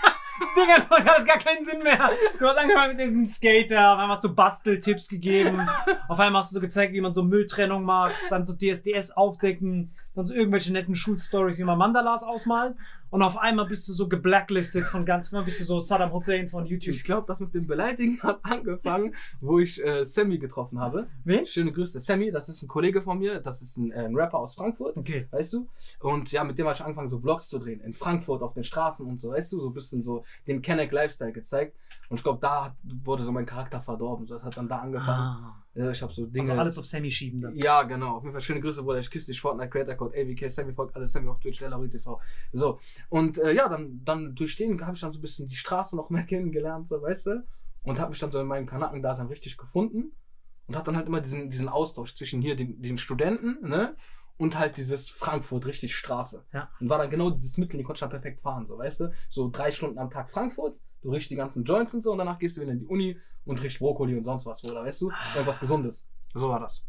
Digga, [laughs] das hat gar keinen Sinn mehr. Du hast angefangen mit dem Skater, auf einmal hast du Basteltipps gegeben, [laughs] auf einmal hast du so gezeigt, wie man so Mülltrennung macht, dann so DSDS aufdecken, dann so irgendwelche netten Schulstories, wie man Mandalas ausmalt und auf einmal bist du so geblacklistet von ganz, bist du so Saddam Hussein von YouTube. Ich glaube, das mit dem Beleidigen hat angefangen, wo ich äh, Sammy getroffen habe. Wen? Schöne Grüße. Sammy, das ist ein Kollege von mir, das ist ein, äh, ein Rapper aus Frankfurt. Okay. weißt du? Und ja, mit dem habe ich angefangen, so Vlogs zu drehen. In Frankfurt, auf den Straßen und so, weißt du? So ein bisschen so den Kenneck Lifestyle gezeigt. Und ich glaube, da wurde so mein Charakter verdorben. So, das hat dann da angefangen. Ah. Ich habe so Dinge. Also alles auf Sammy schieben dann. ja, genau. Auf jeden Fall schöne Grüße, Bruder. Ich küsse dich, Fortnite Creator Code, AVK, Sammy folgt alles, Sammy auf Twitch, Lellery TV. So. Und äh, ja, dann, dann durch den habe ich dann so ein bisschen die Straße noch mehr [laughs] kennengelernt, so, weißt du? Und habe mich dann so in meinem Kanaken-Dasein richtig gefunden. Und hat dann halt immer diesen, diesen Austausch zwischen hier den, den Studenten, ne? Und halt dieses Frankfurt, richtig Straße. Ja. Und war dann genau dieses Mittel, die konnte ich dann perfekt fahren, so, weißt du? So drei Stunden am Tag Frankfurt, du riechst die ganzen Joints und so, und danach gehst du wieder in die Uni und riechst Brokkoli und sonst was, oder weißt du? Irgendwas Gesundes. So war das.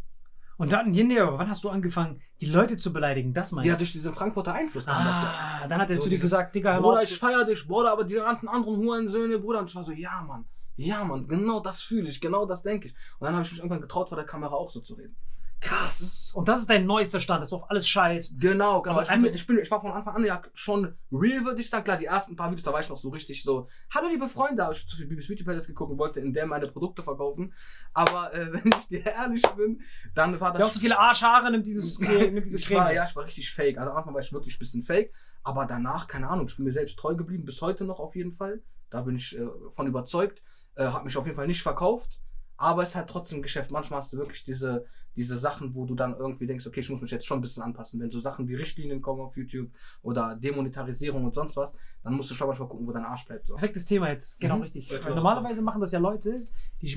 Und dann, Jende, aber wann hast du angefangen, die Leute zu beleidigen? Das meine Ja, ich. durch diesen Frankfurter Einfluss kam das ja. Ah, dann hat er So zu dir gesagt, Digga, hör Bruder, auf. ich feier dich, Bruder, aber die ganzen anderen Hurensöhne, Bruder. Und ich war so, ja, Mann. Ja, Mann, genau das fühle ich, genau das denke ich. Und dann habe ich mich irgendwann getraut, vor der Kamera auch so zu reden. Krass. Und das ist dein neuester Stand, dass du auf alles scheißt. Genau, genau. Ich, bin, ich, bin, ich war von Anfang an ja schon real, würde ich sagen. Klar, die ersten paar Videos, da war ich noch so richtig so, hallo liebe Freunde, habe ich zu viel Bibis Beauty Palace geguckt und wollte in der meine Produkte verkaufen. Aber äh, [laughs] wenn ich dir ehrlich bin, dann war das... Wer auch so viele Arschhaare nimmt dieses [laughs] nimmt diese ich Creme. war, ja, ich war richtig fake. Also am Anfang war ich wirklich ein bisschen fake. Aber danach, keine Ahnung, ich bin mir selbst treu geblieben, bis heute noch auf jeden Fall. Da bin ich äh, von überzeugt. Äh, hat mich auf jeden Fall nicht verkauft. Aber es ist halt trotzdem Geschäft. Manchmal hast du wirklich diese, diese Sachen, wo du dann irgendwie denkst, okay, ich muss mich jetzt schon ein bisschen anpassen. Wenn so Sachen wie Richtlinien kommen auf YouTube oder Demonetarisierung und sonst was, dann musst du schon manchmal gucken, wo dein Arsch bleibt. So. Perfektes Thema jetzt, genau Mhm. richtig. Weil normalerweise machen das ja Leute, die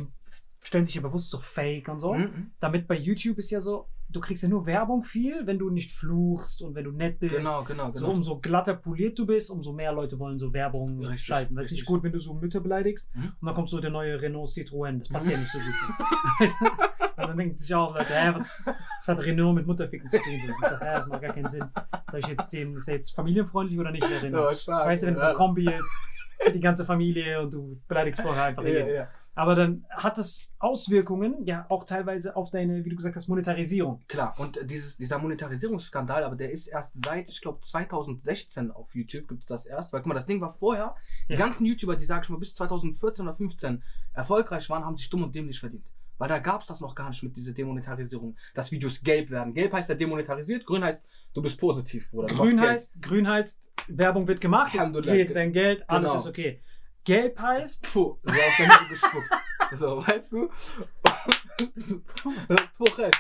stellen sich ja bewusst so fake und so. Mhm. Damit bei YouTube ist ja so, du kriegst ja nur Werbung viel, wenn du nicht fluchst und wenn du nett bist. Genau, genau, So, genau. umso glatter poliert du bist, umso mehr Leute wollen so Werbung Richtig, schalten. Weißt du, nicht gut, wenn du so Mütter beleidigst Mhm. und dann kommt so der neue Renault Citroën. Das passt Mhm. ja nicht so gut. [laughs] Und dann denken sich auch Leute, hä, was, was hat Renault mit Mutterficken zu tun? So, ich sag, hä, das macht gar keinen Sinn. Soll ich jetzt den, ist er jetzt familienfreundlich oder nicht, der Renault? Ja, stark. Weißt du, wenn es so Ja. ein Kombi ist, für die ganze Familie und du beleidigst vorher einfach ja, jeden. ja. Aber dann hat das Auswirkungen, ja, auch teilweise auf deine, wie du gesagt hast, Monetarisierung. Klar, und dieses, dieser Monetarisierungsskandal, aber der ist erst seit, ich glaube, 2016 auf YouTube gibt es das erst. Weil guck mal, das Ding war vorher, die Ja. ganzen YouTuber, die, sag ich mal, bis 2014 oder 15 erfolgreich waren, haben sich dumm und dämlich verdient. Weil da gab es das noch gar nicht mit dieser Demonetarisierung, dass Videos gelb werden. Gelb heißt ja demonetarisiert, grün heißt, du bist positiv, Bruder. Grün heißt, grün heißt, Werbung wird gemacht, dein Geld, alles Genau. ist okay. Gelb heißt, Puh, so auf der Mitte gespuckt. So, weißt du?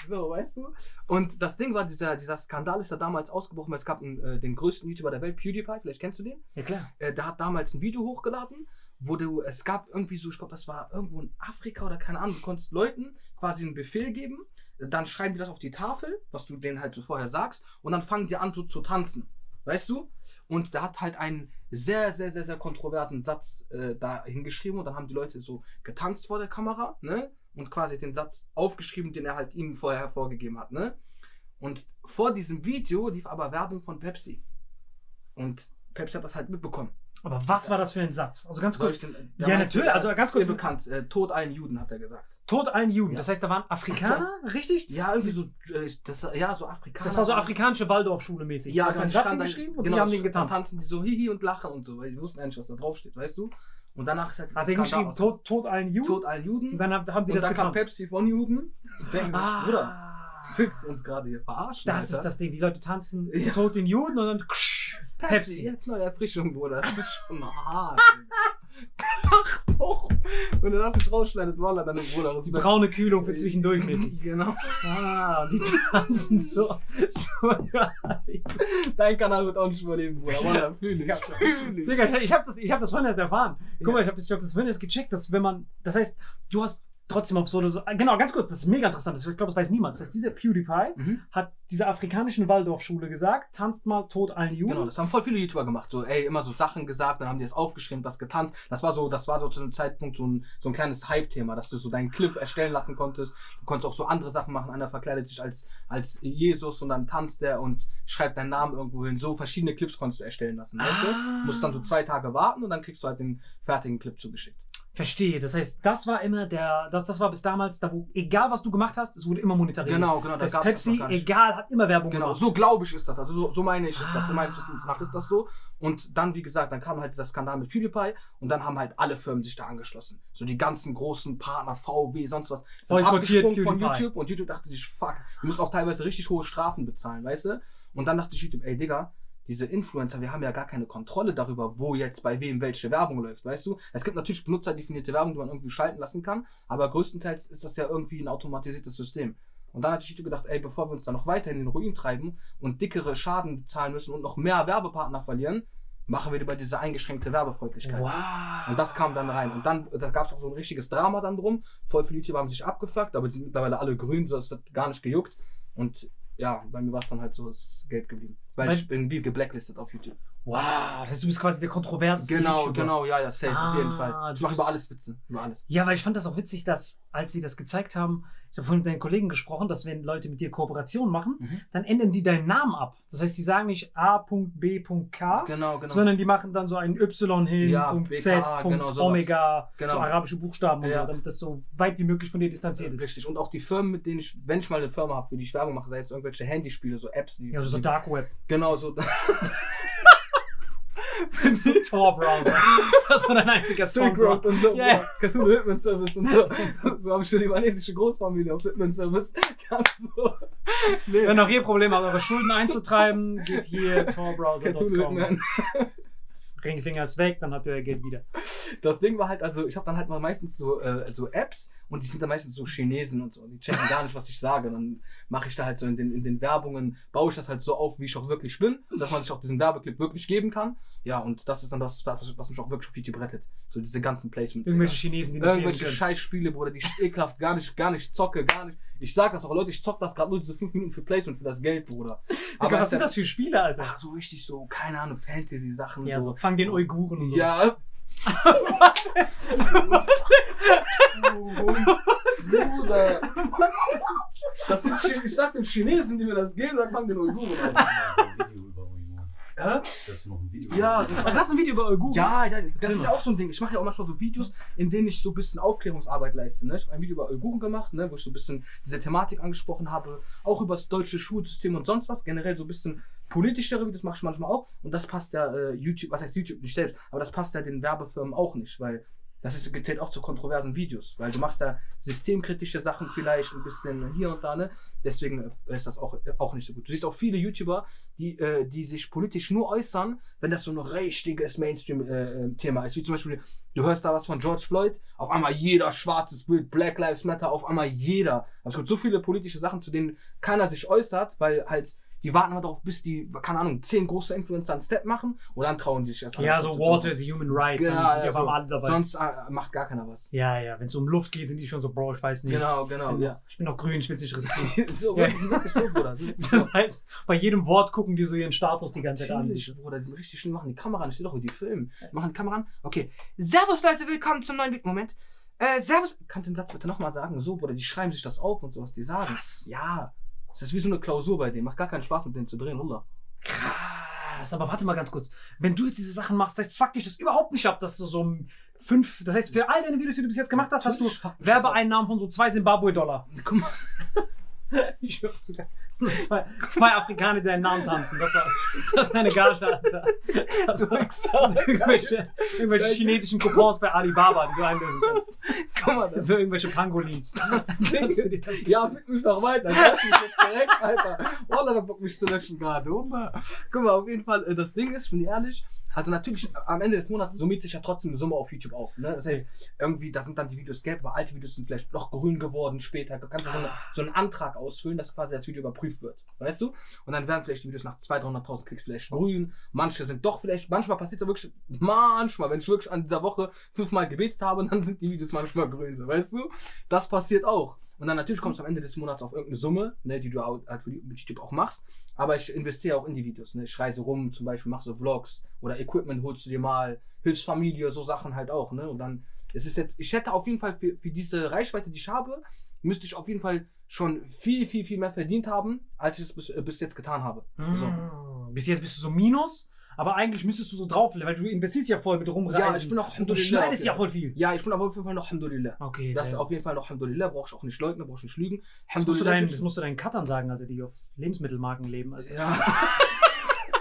So, weißt du? Und das Ding war, dieser, dieser Skandal ist ja damals ausgebrochen, weil es gab einen, äh, den größten YouTuber der Welt, PewDiePie, vielleicht kennst du den? ja klar, Äh, der hat damals ein Video hochgeladen, wo du, es gab irgendwie so, ich glaube, das war irgendwo in Afrika oder keine Ahnung, du konntest Leuten quasi einen Befehl geben, dann schreiben die das auf die Tafel, was du denen halt so vorher sagst, und dann fangen die an so zu tanzen. Weißt du? Und der hat halt einen sehr, sehr, sehr, sehr kontroversen Satz äh, da hingeschrieben und dann haben die Leute so getanzt vor der Kamera, ne? Und quasi den Satz aufgeschrieben, den er halt ihnen vorher hervorgegeben hat, ne? Und vor diesem Video lief aber Werbung von Pepsi. Und Pepsi hat das halt mitbekommen. aber was war das für ein Satz? Also ganz kurz, den- Ja, der natürlich, also ganz kurz- bekannt. Äh, Tod allen Juden, hat er gesagt. Tod allen Juden, Ja. das heißt, da waren Afrikaner, richtig? Ja, irgendwie so, äh, das, ja, so Afrikaner. Das war so afrikanische Waldorfschule mäßig. Ja, hast dann einen Satz dann- hingeschrieben und genau, die haben den dann getanzt. tanzen die so hihi und lachen und so, weil die wussten eigentlich, was da draufsteht, weißt du? Und danach ist halt Hat dieser geschrieben, Tod, Tod allen Juden? Tod allen Juden. Und dann haben, haben die und das dann kam getanzt. Pepsi von Juden. Denken sich, Bruder, ah, willst du uns gerade hier verarschen? das Alter? ist das Ding. Die Leute tanzen [laughs] Ja. Tod den Juden und dann ksch, Pepsi. Pepsi. Jetzt neue Erfrischung, Bruder. Das ist schon hart. [laughs] Der lacht doch. Wenn du das nicht rausschneidet, Wallah, dann ist Bruder. Die Respekt. braune Kühlung für zwischendurch mäßig. [laughs] Genau. Ah, die tanzen so. [laughs] Dein Kanal wird auch nicht überleben, Bruder. Wallah, fühl ich. Fühl ich. Digga, ich, ich habe das, ich hab das vorhin erst erfahren. Guck mal, ich habe ich hab das vorhin erst gecheckt, dass wenn man, das heißt, du hast trotzdem auf so oder so, genau, ganz kurz, das ist mega interessant, ich glaube, das weiß niemand. Das heißt, dieser PewDiePie Mhm. hat dieser afrikanischen Waldorfschule gesagt, tanzt mal tot allen Juden. Genau, das haben voll viele YouTuber gemacht. So, ey, immer so Sachen gesagt, dann haben die das aufgeschrieben, das getanzt. Das war so, das war so zu einem Zeitpunkt so ein, so ein kleines Hype-Thema, dass du so deinen Clip erstellen lassen konntest. Du konntest auch so andere Sachen machen. Einer verkleidet dich als, als Jesus und dann tanzt der und schreibt deinen Namen irgendwo hin. So verschiedene Clips konntest du erstellen lassen. Weißt Ah. du? Musst dann so zwei Tage warten und dann kriegst du halt den fertigen Clip zugeschickt. Verstehe. Das heißt, das war immer der, das, das war bis damals, da wo, egal was du gemacht hast, es wurde immer monetarisiert. Genau, genau, da Das das Pepsi, egal, hat immer Werbung Genau, gemacht. so glaube ich ist das. Also so, so meine ich ist das. So meines Ah. Wissens nach ist das so. Und dann, wie gesagt, dann kam halt dieser Skandal mit PewDiePie und dann haben halt alle Firmen sich da angeschlossen. So die ganzen großen Partner, VW, sonst was, sind von. YouTube und YouTube dachte sich, fuck, die müssen auch teilweise richtig hohe Strafen bezahlen, weißt du? Und dann dachte ich YouTube, ey Digga, diese Influencer, wir haben ja gar keine Kontrolle darüber, wo jetzt bei wem welche Werbung läuft, weißt du? Es gibt natürlich benutzerdefinierte Werbung, die man irgendwie schalten lassen kann, aber größtenteils ist das ja irgendwie ein automatisiertes System. Und dann hat YouTube gedacht, ey, bevor wir uns da noch weiter in den Ruin treiben und dickere Schaden bezahlen müssen und noch mehr Werbepartner verlieren, machen wir lieber diese eingeschränkte Werbefreundlichkeit. Wow. Und das kam dann rein. Und dann, da gab es auch so ein richtiges Drama dann drum. Voll viele YouTuber haben sich abgefuckt, aber die sind mittlerweile alle grün, so das hat gar nicht gejuckt. Und ja, bei mir war es dann halt so, es ist Geld geblieben. Weil Weil- ich bin geblacklistet auf YouTube. Wow. Das heißt, du bist quasi der kontroverseste Genau, YouTuber. genau, ja, ja, safe, auf jeden Ah, Fall. Ich mache über alles Witze, über alles. Ja, weil ich fand das auch witzig, dass, als sie das gezeigt haben, ich habe vorhin mit deinen Kollegen gesprochen, dass wenn Leute mit dir Kooperation machen, Mhm. dann ändern die deinen Namen ab. Das heißt, die sagen nicht A.B.K., Genau, genau. sondern die machen dann so ein Y hin, Ja, Punkt BK, Z, Punkt genau. Omega, Genau. so arabische Buchstaben und Ja. so, damit das so weit wie möglich von dir distanziert ist. Richtig. Und auch die Firmen, mit denen ich, wenn ich mal eine Firma habe, für die ich Werbung mache, sei es irgendwelche Handyspiele, so Apps, die. Ja, so die, Dark Web. Genau, so. [laughs] [laughs] so [laughs] Tor-Browser. Das ist dein einziger Sponsor. Und so. Yeah. Cthulhu Hitman Service und so. So habe ich schon die libanesische Großfamilie auf Hitman Service. Ganz so. Nee. Wenn ihr noch hier Probleme habt, eure Schulden einzutreiben, geht hier torbrowser.com. Ringfinger ist weg, dann habt ihr euer Geld wieder. Das Ding war halt, also ich habe dann halt mal meistens so, äh, so Apps und die sind dann meistens so Chinesen und so. Die checken gar nicht, was ich sage. Dann mache ich da halt so in den, in den Werbungen, baue ich das halt so auf, wie ich auch wirklich bin, dass man sich auch diesen Werbeclip wirklich geben kann. Ja, und das ist dann das, das was mich auch wirklich auf YouTube rettet. So diese ganzen Placements. Irgendwelche Chinesen, die nicht Irgendwelche können. Scheißspiele, Bruder, die ich ekelhaft gar nicht, gar nicht zocke, gar nicht. Ich sag das auch, Leute, ich zock das gerade nur diese 5 Minuten für Placement, für das Geld, Bruder. [laughs] Digga, was sind das für Spiele, Alter? Ach, so richtig so, keine Ahnung, Fantasy-Sachen. Ja, so. so, fang den Uiguren und so. Ja. [laughs] Bruder. Das sind ich sag den Chinesen, die mir das geben, dann fangen den Uiguren an. Hä? Das ist noch ein Video. Ja, hast du ein Video über Uiguren? Ja, ja, das ist ja auch so ein Ding. Ich mache ja auch manchmal so Videos, in denen ich so ein bisschen Aufklärungsarbeit leiste. Ne? Ich habe ein Video über Uiguren gemacht, ne? wo ich so ein bisschen diese Thematik angesprochen habe, auch über das deutsche Schulsystem und sonst was. Generell so ein bisschen politischere Videos mache ich manchmal auch. Und das passt ja äh, YouTube, was heißt YouTube nicht selbst, aber das passt ja den Werbefirmen auch nicht, weil das ist, gezählt auch zu kontroversen Videos, weil du machst da systemkritische Sachen vielleicht ein bisschen hier und da, ne? Deswegen äh, ist das auch, auch nicht so gut. Du siehst auch viele YouTuber, die, äh, die sich politisch nur äußern, wenn das so ein richtiges Mainstream-Thema ist. Wie zum Beispiel, du hörst da was von George Floyd, auf einmal jeder schwarzes Bild, Black Lives Matter, auf einmal jeder. Also es gibt so viele politische Sachen, zu denen keiner sich äußert, weil halt die warten halt darauf, bis die, keine Ahnung, zehn große Influencer einen Step machen und dann trauen die sich erst Ja, so Water is a Human Right. Genau, dann sind ja, einmal alle so. dabei. Sonst äh, macht gar keiner was. ja, ja, wenn es um Luft geht, sind die schon so, Bro, ich weiß nicht. Genau, genau, ja. Ich bin noch grün, ich will es nicht riskieren. [laughs] so, Ja. wirklich so, Bruder. [laughs] Das heißt, bei jedem Wort gucken die so ihren Status die ganze Zeit an. Bruder, die sind richtig schön, machen die Kamera an. Ich sehe doch, wie die filmen. Machen die Kamera an. Okay. Servus, Leute, willkommen zum neuen Video. Moment. Äh, Servus. Kannst du den Satz bitte nochmal sagen? So, Bruder, die schreiben sich das auf und so, was die sagen. Was? Ja. Das ist wie so eine Klausur bei denen. Macht gar keinen Spaß, mit denen zu drehen, Bruder. Krass, aber warte mal ganz kurz. Wenn du jetzt diese Sachen machst, das heißt, fuck dich das überhaupt nicht ab, dass du so fünf, das heißt, für all deine Videos, die du bis jetzt gemacht hast, hast du Werbeeinnahmen von so zwei Zimbabwe-Dollar. Guck mal. [laughs] Ich höre sogar zwei, zwei Afrikaner, die deinen Namen tanzen. Das, war, das ist deine Gage, Alter. Das war irgendwelche, irgendwelche chinesischen Coupons bei Alibaba, die du einlösen kannst. Guck mal, Das sind irgendwelche Pangolins. [laughs] Ja, fick mich noch weiter. Lass mich jetzt direkt, Alter. Wallah, da Bock mich zu löschen gerade. Wunder. Guck mal, auf jeden Fall, äh, das Ding ist, ich bin ehrlich, also natürlich am Ende des Monats summiert sich ja trotzdem eine Summe auf YouTube auf. Ne? Das heißt, irgendwie, da sind dann die Videos gelb, aber alte Videos sind vielleicht noch grün geworden später. Du kannst ja so, eine, so einen Antrag ausfüllen, dass quasi das Video überprüft wird. Weißt du? Und dann werden vielleicht die Videos nach 200.000, 300.000 Klicks vielleicht grün. Manche sind doch vielleicht, manchmal passiert es wirklich, manchmal, wenn ich wirklich an dieser Woche fünfmal gebetet habe, dann sind die Videos manchmal grün. Weißt du? Das passiert auch. Und dann natürlich kommst du am Ende des Monats auf irgendeine Summe, ne, die du auch, halt für YouTube auch machst. Aber ich investiere auch in die Videos. Ne? Ich reise rum, zum Beispiel mache so Vlogs oder Equipment holst du dir mal, hilfst Familie, so Sachen halt auch. Ne? Und dann, es ist jetzt, ich hätte auf jeden Fall für, für diese Reichweite, die ich habe, müsste ich auf jeden Fall schon viel, viel, viel mehr verdient haben, als ich es bis, äh, bis jetzt getan habe. So. Mm. Bis jetzt bist du so minus, aber eigentlich müsstest du so drauf, weil du investierst ja voll mit rumreisen. Ja, ich bin auch und du schneidest ja voll viel. Ja, ich bin aber auf jeden Fall noch Alhamdulillah. Okay, Das ist auf jeden Fall noch Alhamdulillah, brauche ich auch nicht leugnen, brauche ich nicht lügen. das musst, du deinen, das musst du deinen Cuttern sagen, Alter, die auf Lebensmittelmarken leben, Alter. Ja. [laughs]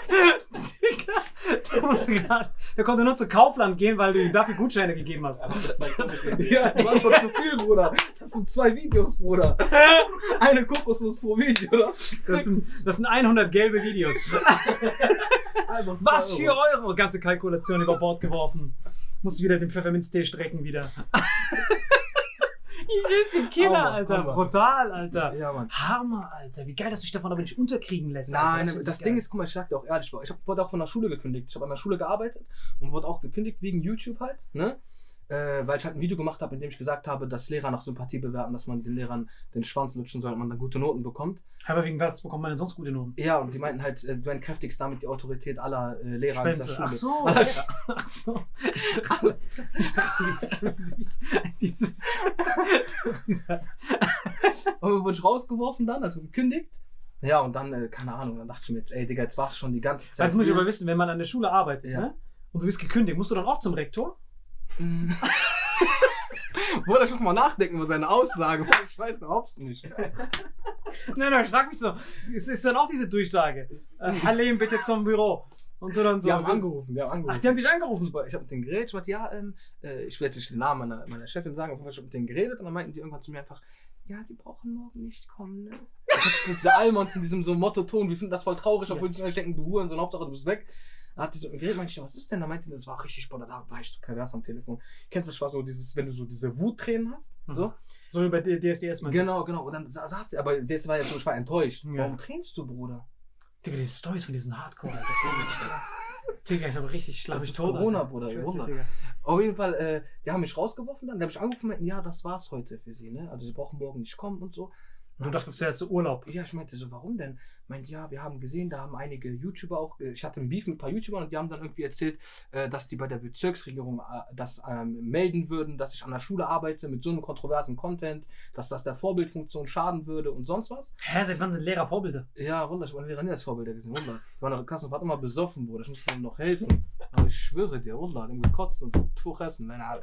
[laughs] Der, musste grad, der konnte nur zu Kaufland gehen, weil du ihm dafür Gutscheine gegeben hast. Ja, das war schon zu viel, Bruder. Das sind zwei Videos, Bruder. Eine Kokosnuss pro Video. Das, Das sind, das sind 100 gelbe Videos. Was für Euro? Ganze Kalkulation über Bord geworfen. Musst du wieder den Pfefferminztee strecken wieder. Ist den Killer, Hammer, Alter. Hammer. Brutal, Alter. Ja, Mann. Hammer, Alter. Wie geil, dass du dich davon aber nicht unterkriegen lässt. Alter. Nein, das ich Ding geil. ist, guck mal, ich sag dir auch ehrlich, ich hab, wurde auch von der Schule gekündigt. Ich habe an der Schule gearbeitet und wurde auch gekündigt wegen YouTube halt, ne? Äh, weil ich halt ein Video gemacht habe, in dem ich gesagt habe, dass Lehrer nach Sympathie bewerten, dass man den Lehrern den Schwanz lutschen soll und man dann gute Noten bekommt. Aber wegen was bekommt man denn sonst gute Noten? Ja, und die meinten halt, äh, du entkräftigst damit die Autorität aller äh, Lehrer an dieser. Schule. [laughs] Ach so. Ach so. Ich dachte, ich dachte, dieses, das dieser, Und wurde ich rausgeworfen dann, also gekündigt. Ja, und dann, äh, keine Ahnung, dann dachte ich mir jetzt, ey, Digga, jetzt warst du schon die ganze Zeit. das muss ich aber wissen, wenn man an der Schule arbeitet, Ja. ne? Und du wirst gekündigt, musst du dann auch zum Rektor? Mm. [laughs] Bruder, ich muss mal nachdenken über seine Aussage, ich weiß überhaupt nicht. [laughs] Nein, nein, ich frag mich so. Es ist dann auch diese Durchsage. Äh, [laughs] Halim, bitte zum Büro. Und du dann so. Die haben angerufen, die haben angerufen. Ach, die haben dich angerufen. Ich habe mit denen geredet, ich meinte, ja, ähm, äh, ich werde nicht den Namen meiner, meiner Chefin sagen, ich habe mit denen geredet und dann meinten die irgendwann zu mir einfach, ja, sie brauchen morgen nicht kommen, ne? Mit diese Almons in diesem so Motto-Ton, wir finden das voll traurig, obwohl die sich denken, du Huren, so Hauptsache du bist weg. Dann hat die so geredet, meinte ich, was ist denn? Da meinte die, das war richtig, boah, da war ich so pervers am Telefon. Kennst du das, war so dieses, wenn du so diese Wuttränen hast? So? So wie bei DSDS meinst? Genau, genau. Und dann sa- saß der, aber das war ja so, ich war enttäuscht. Ja. Warum tränst du, Bruder? Digga, diese Stories von diesen Hardcore, Alter. Digga, ich hab richtig schlapp Das ist tot. Corona, Alter. Bruder. Digga. Auf jeden Fall, äh, die haben mich rausgeworfen dann. Die haben mich angerufen und meinten, ja, das war's heute für sie, ne? Also sie brauchen morgen nicht kommen und so. Du dachtest zuerst so Urlaub. Ja, ich meinte so, warum denn? Meint, ja, wir haben gesehen, da haben einige YouTuber auch, äh, ich hatte einen Beef mit ein paar YouTubern und die haben dann irgendwie erzählt, äh, dass die bei der Bezirksregierung äh, das ähm, melden würden, dass ich an der Schule arbeite mit so einem kontroversen Content, dass das der Vorbildfunktion schaden würde und sonst was. Hä, seit wann sind Lehrer Vorbilder? Ja, Wunder, ich war Lehrer nie als Vorbilder gesehen, Wunder. Ich war in der Klasse und war immer besoffen, Bruder, ich musste ihm noch helfen. Aber ich schwöre dir, Wunder, dem gekotzt und Tuch essen, nein, nein.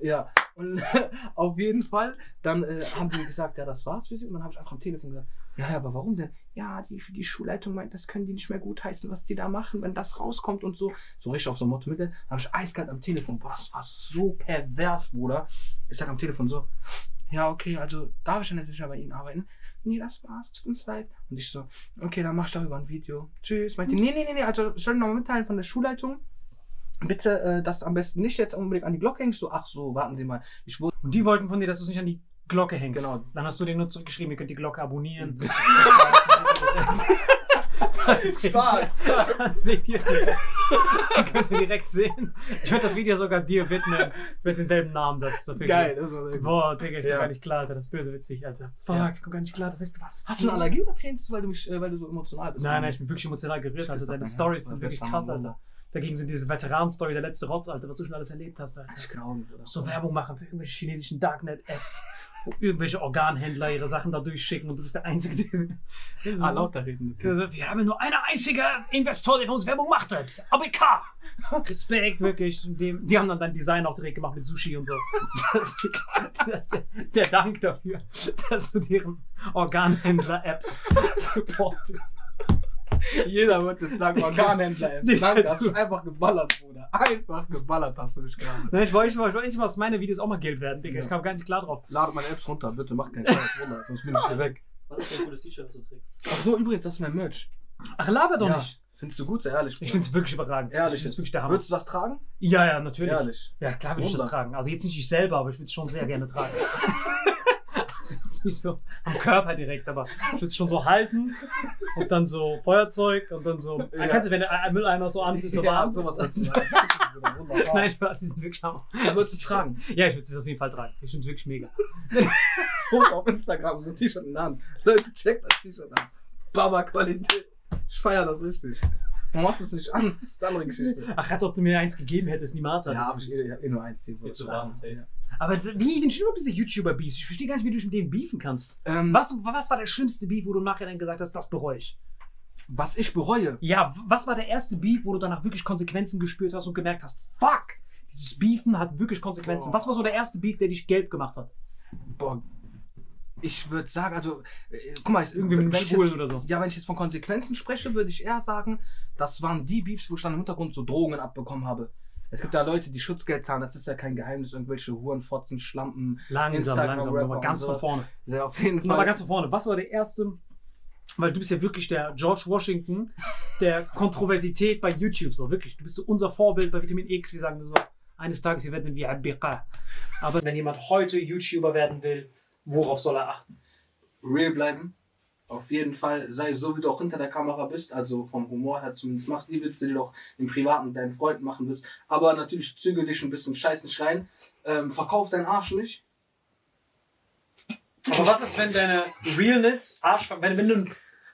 Ja, und [laughs] auf jeden Fall, dann äh, haben die gesagt, ja, das war's für sie. Und dann habe ich einfach am Telefon gesagt, ja, aber warum denn? Ja, die, die Schulleitung meint, das können die nicht mehr gutheißen, was die da machen, wenn das rauskommt und so. So richtig auf so ein Motto mit. Dann habe ich eiskalt am Telefon, boah, das war so pervers, Bruder. Ich sag am Telefon so, ja, okay, also darf ich ja natürlich bei Ihnen arbeiten? Nee, das war's, tut uns leid. Und ich so, okay, dann mach ich darüber ein Video. Tschüss. Meinte, nee, nee, nee, nee, also ich soll nochmal mitteilen von der Schulleitung. Bitte äh, das am besten nicht jetzt unbedingt an die Glocke hängst. So, ach so, warten Sie mal. Ich wurde. Und die wollten von dir, dass du es nicht an die Glocke hängst. Genau. Dann hast du denen nur zurückgeschrieben, ihr könnt die Glocke abonnieren. [laughs] Stark, Dann seht ihr direkt. [laughs] Dann könnt ihr direkt sehen. Ich würde das Video sogar dir widmen. Mit denselben Namen. Das ist so viel Geil, das war. Boah, Digga, ich Ja. komm gar nicht klar, Alter. Das ist böse witzig, Alter. Fuck, Ja. ich komm gar nicht klar. Das ist was. Hast du eine Allergie oder tränst du, weil du, mich, äh, weil du so emotional bist? Nein, nein, ich bin wirklich emotional gerührt, küsse Deine dein Stories sind wirklich krass, Alter. Dagegen sind diese Veteran-Story der letzte Rotz, Alter, was du schon alles erlebt hast, Alter. Ich glaube oder? So Werbung machen für irgendwelche chinesischen Darknet-Apps, wo irgendwelche Organhändler ihre Sachen da durchschicken und du bist der Einzige, der. [laughs] Ah, lauter reden. Also, wir haben nur eine einzige Investor, der für uns Werbung macht. Ist ABK. [laughs] Respekt, wirklich. Dem, die haben dann dein Design auch direkt gemacht mit Sushi und so. [laughs] Das das der, der Dank dafür, dass du deren Organhändler-Apps supportest. Jeder wird jetzt sagen, Organhändler. [laughs] Nee, Danke, hast du- einfach geballert, Bruder. Einfach geballert hast du mich gerade. [laughs] Nein, ich wollte, ich wollte, ich wollte nicht mal, dass meine Videos auch mal Geld werden, Digga. Ich kam gar nicht klar drauf. Ladet meine Apps runter, bitte, macht keinen Scheiß, Wunder, sonst bin ich hier weg. Was ist ein cooles T-Shirt, was du trägst? Ach so, übrigens, das ist mein Merch. Ach, laber doch Ja. nicht. Findest du gut, sehr ehrlich. Ich finde es wirklich überragend. Ehrlich, ich find's jetzt. wirklich der Hammer. Würdest du das tragen? Ja, ja, natürlich. Ehrlich. Ja, klar würde ich das tragen. Also jetzt nicht ich selber, aber ich würde es schon sehr gerne tragen. [laughs] jetzt nicht so am Körper direkt, aber ich würde es schon so halten und dann so Feuerzeug und dann so. Ja. Kennst du, wenn der ein Mülleimer so an ist, so ja, warm? sowas. [laughs] Nein, Spaß, die sind wirklich Hammer. Dann würdest du es tragen. Ja, ich würde es auf jeden Fall tragen. Ich finde es wirklich mega. [laughs] Foto auf Instagram, so ein T-Shirt in der Hand. Leute, checkt das T-Shirt an. Baba Qualität. Ich feiere das richtig. Warum machst du es nicht an? Das ist eine andere Geschichte. Ach, als ob du mir eins gegeben hättest, niemals. Ja, hab ich eh, eh nur eins. Viel zu warm, safe. Aber wie entstehen überhaupt diese YouTuber-Beefs? Ich verstehe gar nicht, wie du dich mit denen beefen kannst. Ähm, Was, was war der schlimmste Beef, wo du nachher dann gesagt hast, das bereue ich? was ich bereue. Ja, was war der erste Beef, wo du danach wirklich Konsequenzen gespürt hast und gemerkt hast, fuck, dieses Beefen hat wirklich Konsequenzen. Boah. Was war so der erste Beef, der dich gelb gemacht hat? Boah, ich würde sagen, also, äh, guck mal, ich, Irgendwie mit Schwulen oder so. Ja, wenn ich jetzt von Konsequenzen spreche, würde ich eher sagen, das waren die Beefs, wo ich dann im Hintergrund so Drohungen abbekommen habe. Es gibt ja Leute, die Schutzgeld zahlen, das ist ja kein Geheimnis, irgendwelche Hurenfotzen, Schlampen. Langsam, Instagram, langsam, Rapper nochmal ganz und von so. vorne. Ja, auf jeden Fall. Nochmal ganz von vorne. Was war der erste, weil du bist ja wirklich der George Washington der Kontroversität bei YouTube, so wirklich. Du bist so unser Vorbild bei Vitamin X. Wir sagen so, eines Tages, wir werden wie ABK. Aber wenn jemand heute YouTuber werden will, worauf soll er achten? real bleiben. Auf jeden Fall, sei so, wie du auch hinter der Kamera bist, also vom Humor her zumindest, mach die Witze, die du auch im Privaten mit deinen Freunden machen willst. Aber natürlich zügel dich ein bisschen Scheiß nicht rein. Ähm, verkauf deinen Arsch nicht. Aber was ist, wenn deine Realness, Arsch, wenn, wenn du,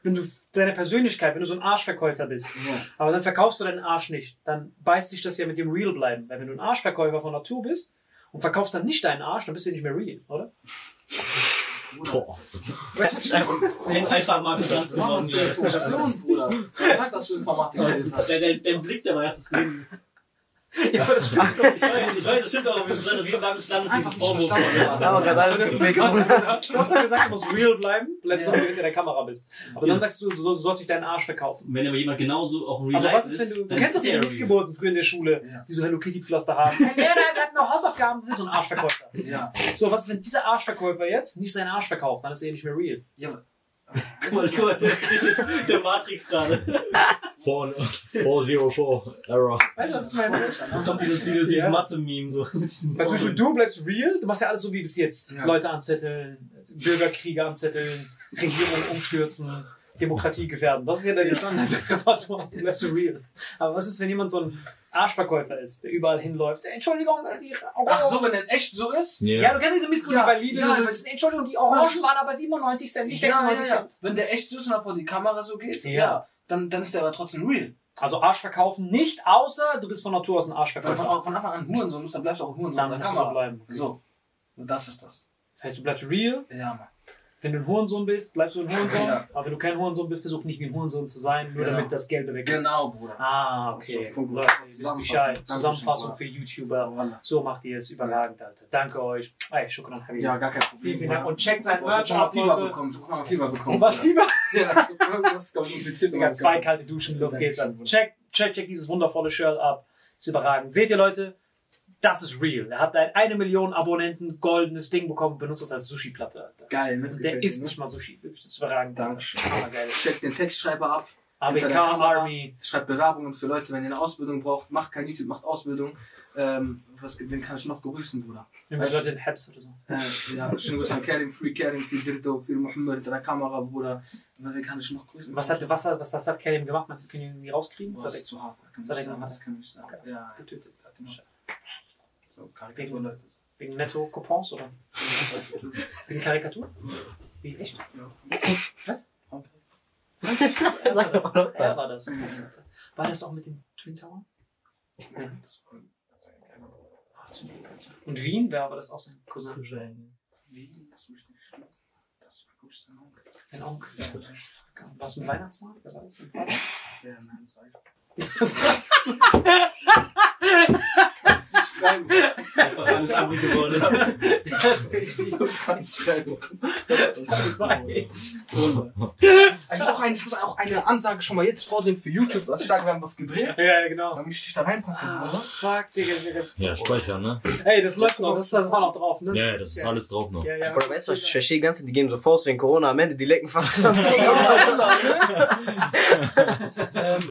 wenn du deine Persönlichkeit, wenn du so ein Arschverkäufer bist, Ja. aber dann verkaufst du deinen Arsch nicht, dann beißt sich das ja mit dem Real bleiben. Weil wenn du ein Arschverkäufer von Natur bist und verkaufst dann nicht deinen Arsch, dann bist du ja nicht mehr real, oder? Boah. Weißt du, was ich? Den einfach mal Was gewonnen. ist das für Information, Bruder? Ich merke, dass du Informatik gelesen hast. Der, der, der Blick, der war erstes gelesen. [laughs] Ja, aber das stimmt. Ich weiß, ich weiß, das stimmt auch, aber wir sind wie lange stand es dieses Vorwurf. Aber gerade alles hast, du hast doch gesagt, du musst real bleiben, bleibst Ja. du, wenn du hinter der Kamera bist. Aber Ja. dann sagst du, du sollst, dich deinen Arsch verkaufen. Wenn aber jemand genauso auch real Aber was ist, wenn du, du kennst doch ist diese der Missgeburten früher in der Schule, Ja. die so Hello Kitty Pflaster haben. Der Lehrer hat noch Hausaufgaben. Das ist so ein Arschverkäufer. Ja. So, was ist, wenn dieser Arschverkäufer jetzt nicht seinen Arsch verkauft, dann ist er ja nicht mehr real. ja. Guck mal, guck mal, das ist der Matrix gerade. 4, 404 Error. Weißt du, was ich meine? Das kommt dieses, dieses, dieses Mathe-Meme so. Weil zum Beispiel du bleibst real, du machst ja alles so wie bis jetzt. Ja. Leute anzetteln, Bürgerkriege anzetteln, Regierung umstürzen, Demokratie gefährden. Das ist ja dein Standard-Repertoire. [laughs] Du [laughs] bleibst so real. Aber was ist, wenn jemand so ein Arschverkäufer ist, der überall hinläuft? Entschuldigung, die Ach so, wenn der echt so ist? Ja, du kennst diese Missgunst Ja, bei Lidl. ja, du sitzt, Entschuldigung, die Orangen waren aber 97 Cent, nicht 96 ja, ja. Cent. Wenn der echt so ist und vor die Kamera so geht, Ja. ja, dann, dann ist der aber trotzdem real. Also Arsch verkaufen nicht, außer du bist von Natur aus ein Arschverkäufer. von, von Anfang an Hurensohn bist, dann bleibst du auch ein Hurensohn Dann der musst du bleiben. So. Und das ist das. Das heißt, du bleibst real. Ja, Mann. Wenn du ein Hurensohn bist, bleibst du ein Hurensohn. Ja. Aber wenn du kein Hurensohn bist, versuch nicht wie ein Hurensohn zu sein, nur Genau. damit das Gelbe weggeht. Genau, Bruder. Ah, okay. So, Leute, ihr wisst. Bescheid. Zusammenfassung für YouTuber. Wallah. So macht ihr es überragend, Alter. Danke euch. Ey, Habibi. Ja, gar kein Problem. Vielen, vielen Dank. Und checkt sein Boah, ich hab Merch schon mal ab, Fieber bekommen. Ich hab mal Fieber bekommen. Und was Fieber? [laughs] Ja, ich hab irgendwas ganz kompliziert. Digga, zwei kalte Duschen, los geht's dann. Check, check, check dieses wundervolle Shirt ab. Ist überragend. Seht ihr, Leute? Das ist real. Er hat ein eine Million Abonnenten, goldenes Ding bekommen, benutzt das als Sushi-Platte, Alter. Geil, ne? Also der isst nicht mal Sushi. Wirklich, das ist überragend. Dankeschön. Check den Textschreiber ab. ABK. Army. Schreibt Bewerbungen für Leute, wenn ihr eine Ausbildung braucht. Macht kein YouTube, macht Ausbildung. Ähm, was, wen kann ich noch grüßen, Bruder? Irgendwelche Leute in Habs oder so. Äh, ja, schönen Gruß an Karim, Free Karim, Free Dirto, Free Muhammad, hinter der Kamera, Bruder. Wen kann ich noch grüßen? Was hat, was hat, was, was hat Karim gemacht? Was können wir irgendwie rauskriegen? Boah, Was das hat ist zu hart. Hat er sagen, gemacht? das kann ich sagen. Okay. Ja, getötet? genau. So Wegen, wegen Netto-Coupons oder? Wegen Karikatur? Wie, echt? Was? Er war das. Er war das. War das auch mit den Twin zum Glück. Und Wien, wer war das auch sein Cousin? Wie? Das muss ich nicht stimmen. Das war gut, sein Onkel. Sein Onkel. Was mit Weihnachtsmarkt? Wer war das? Sein Vater? Ja, nein, das weiß Alles übrig geworden. Das ist richtig. ich. Das ich. Ich muss, auch ein, ich muss auch eine Ansage schon mal jetzt vordringen für YouTube, was ich sage, wir haben was gedreht. Ja, ja, genau. Damit ich dich da reinpacken kann, oder? Fuck, Digga, Digga. Ja, speichern, ne? Ey, das läuft noch. Das, das war noch drauf, ne? Ja, das ist alles drauf noch. Ja, ja. Bruder, weißt du ich verstehe die ganze Zeit, die geben so Faust wegen Corona, am Ende, die lecken fast [laughs] zusammen. [laughs]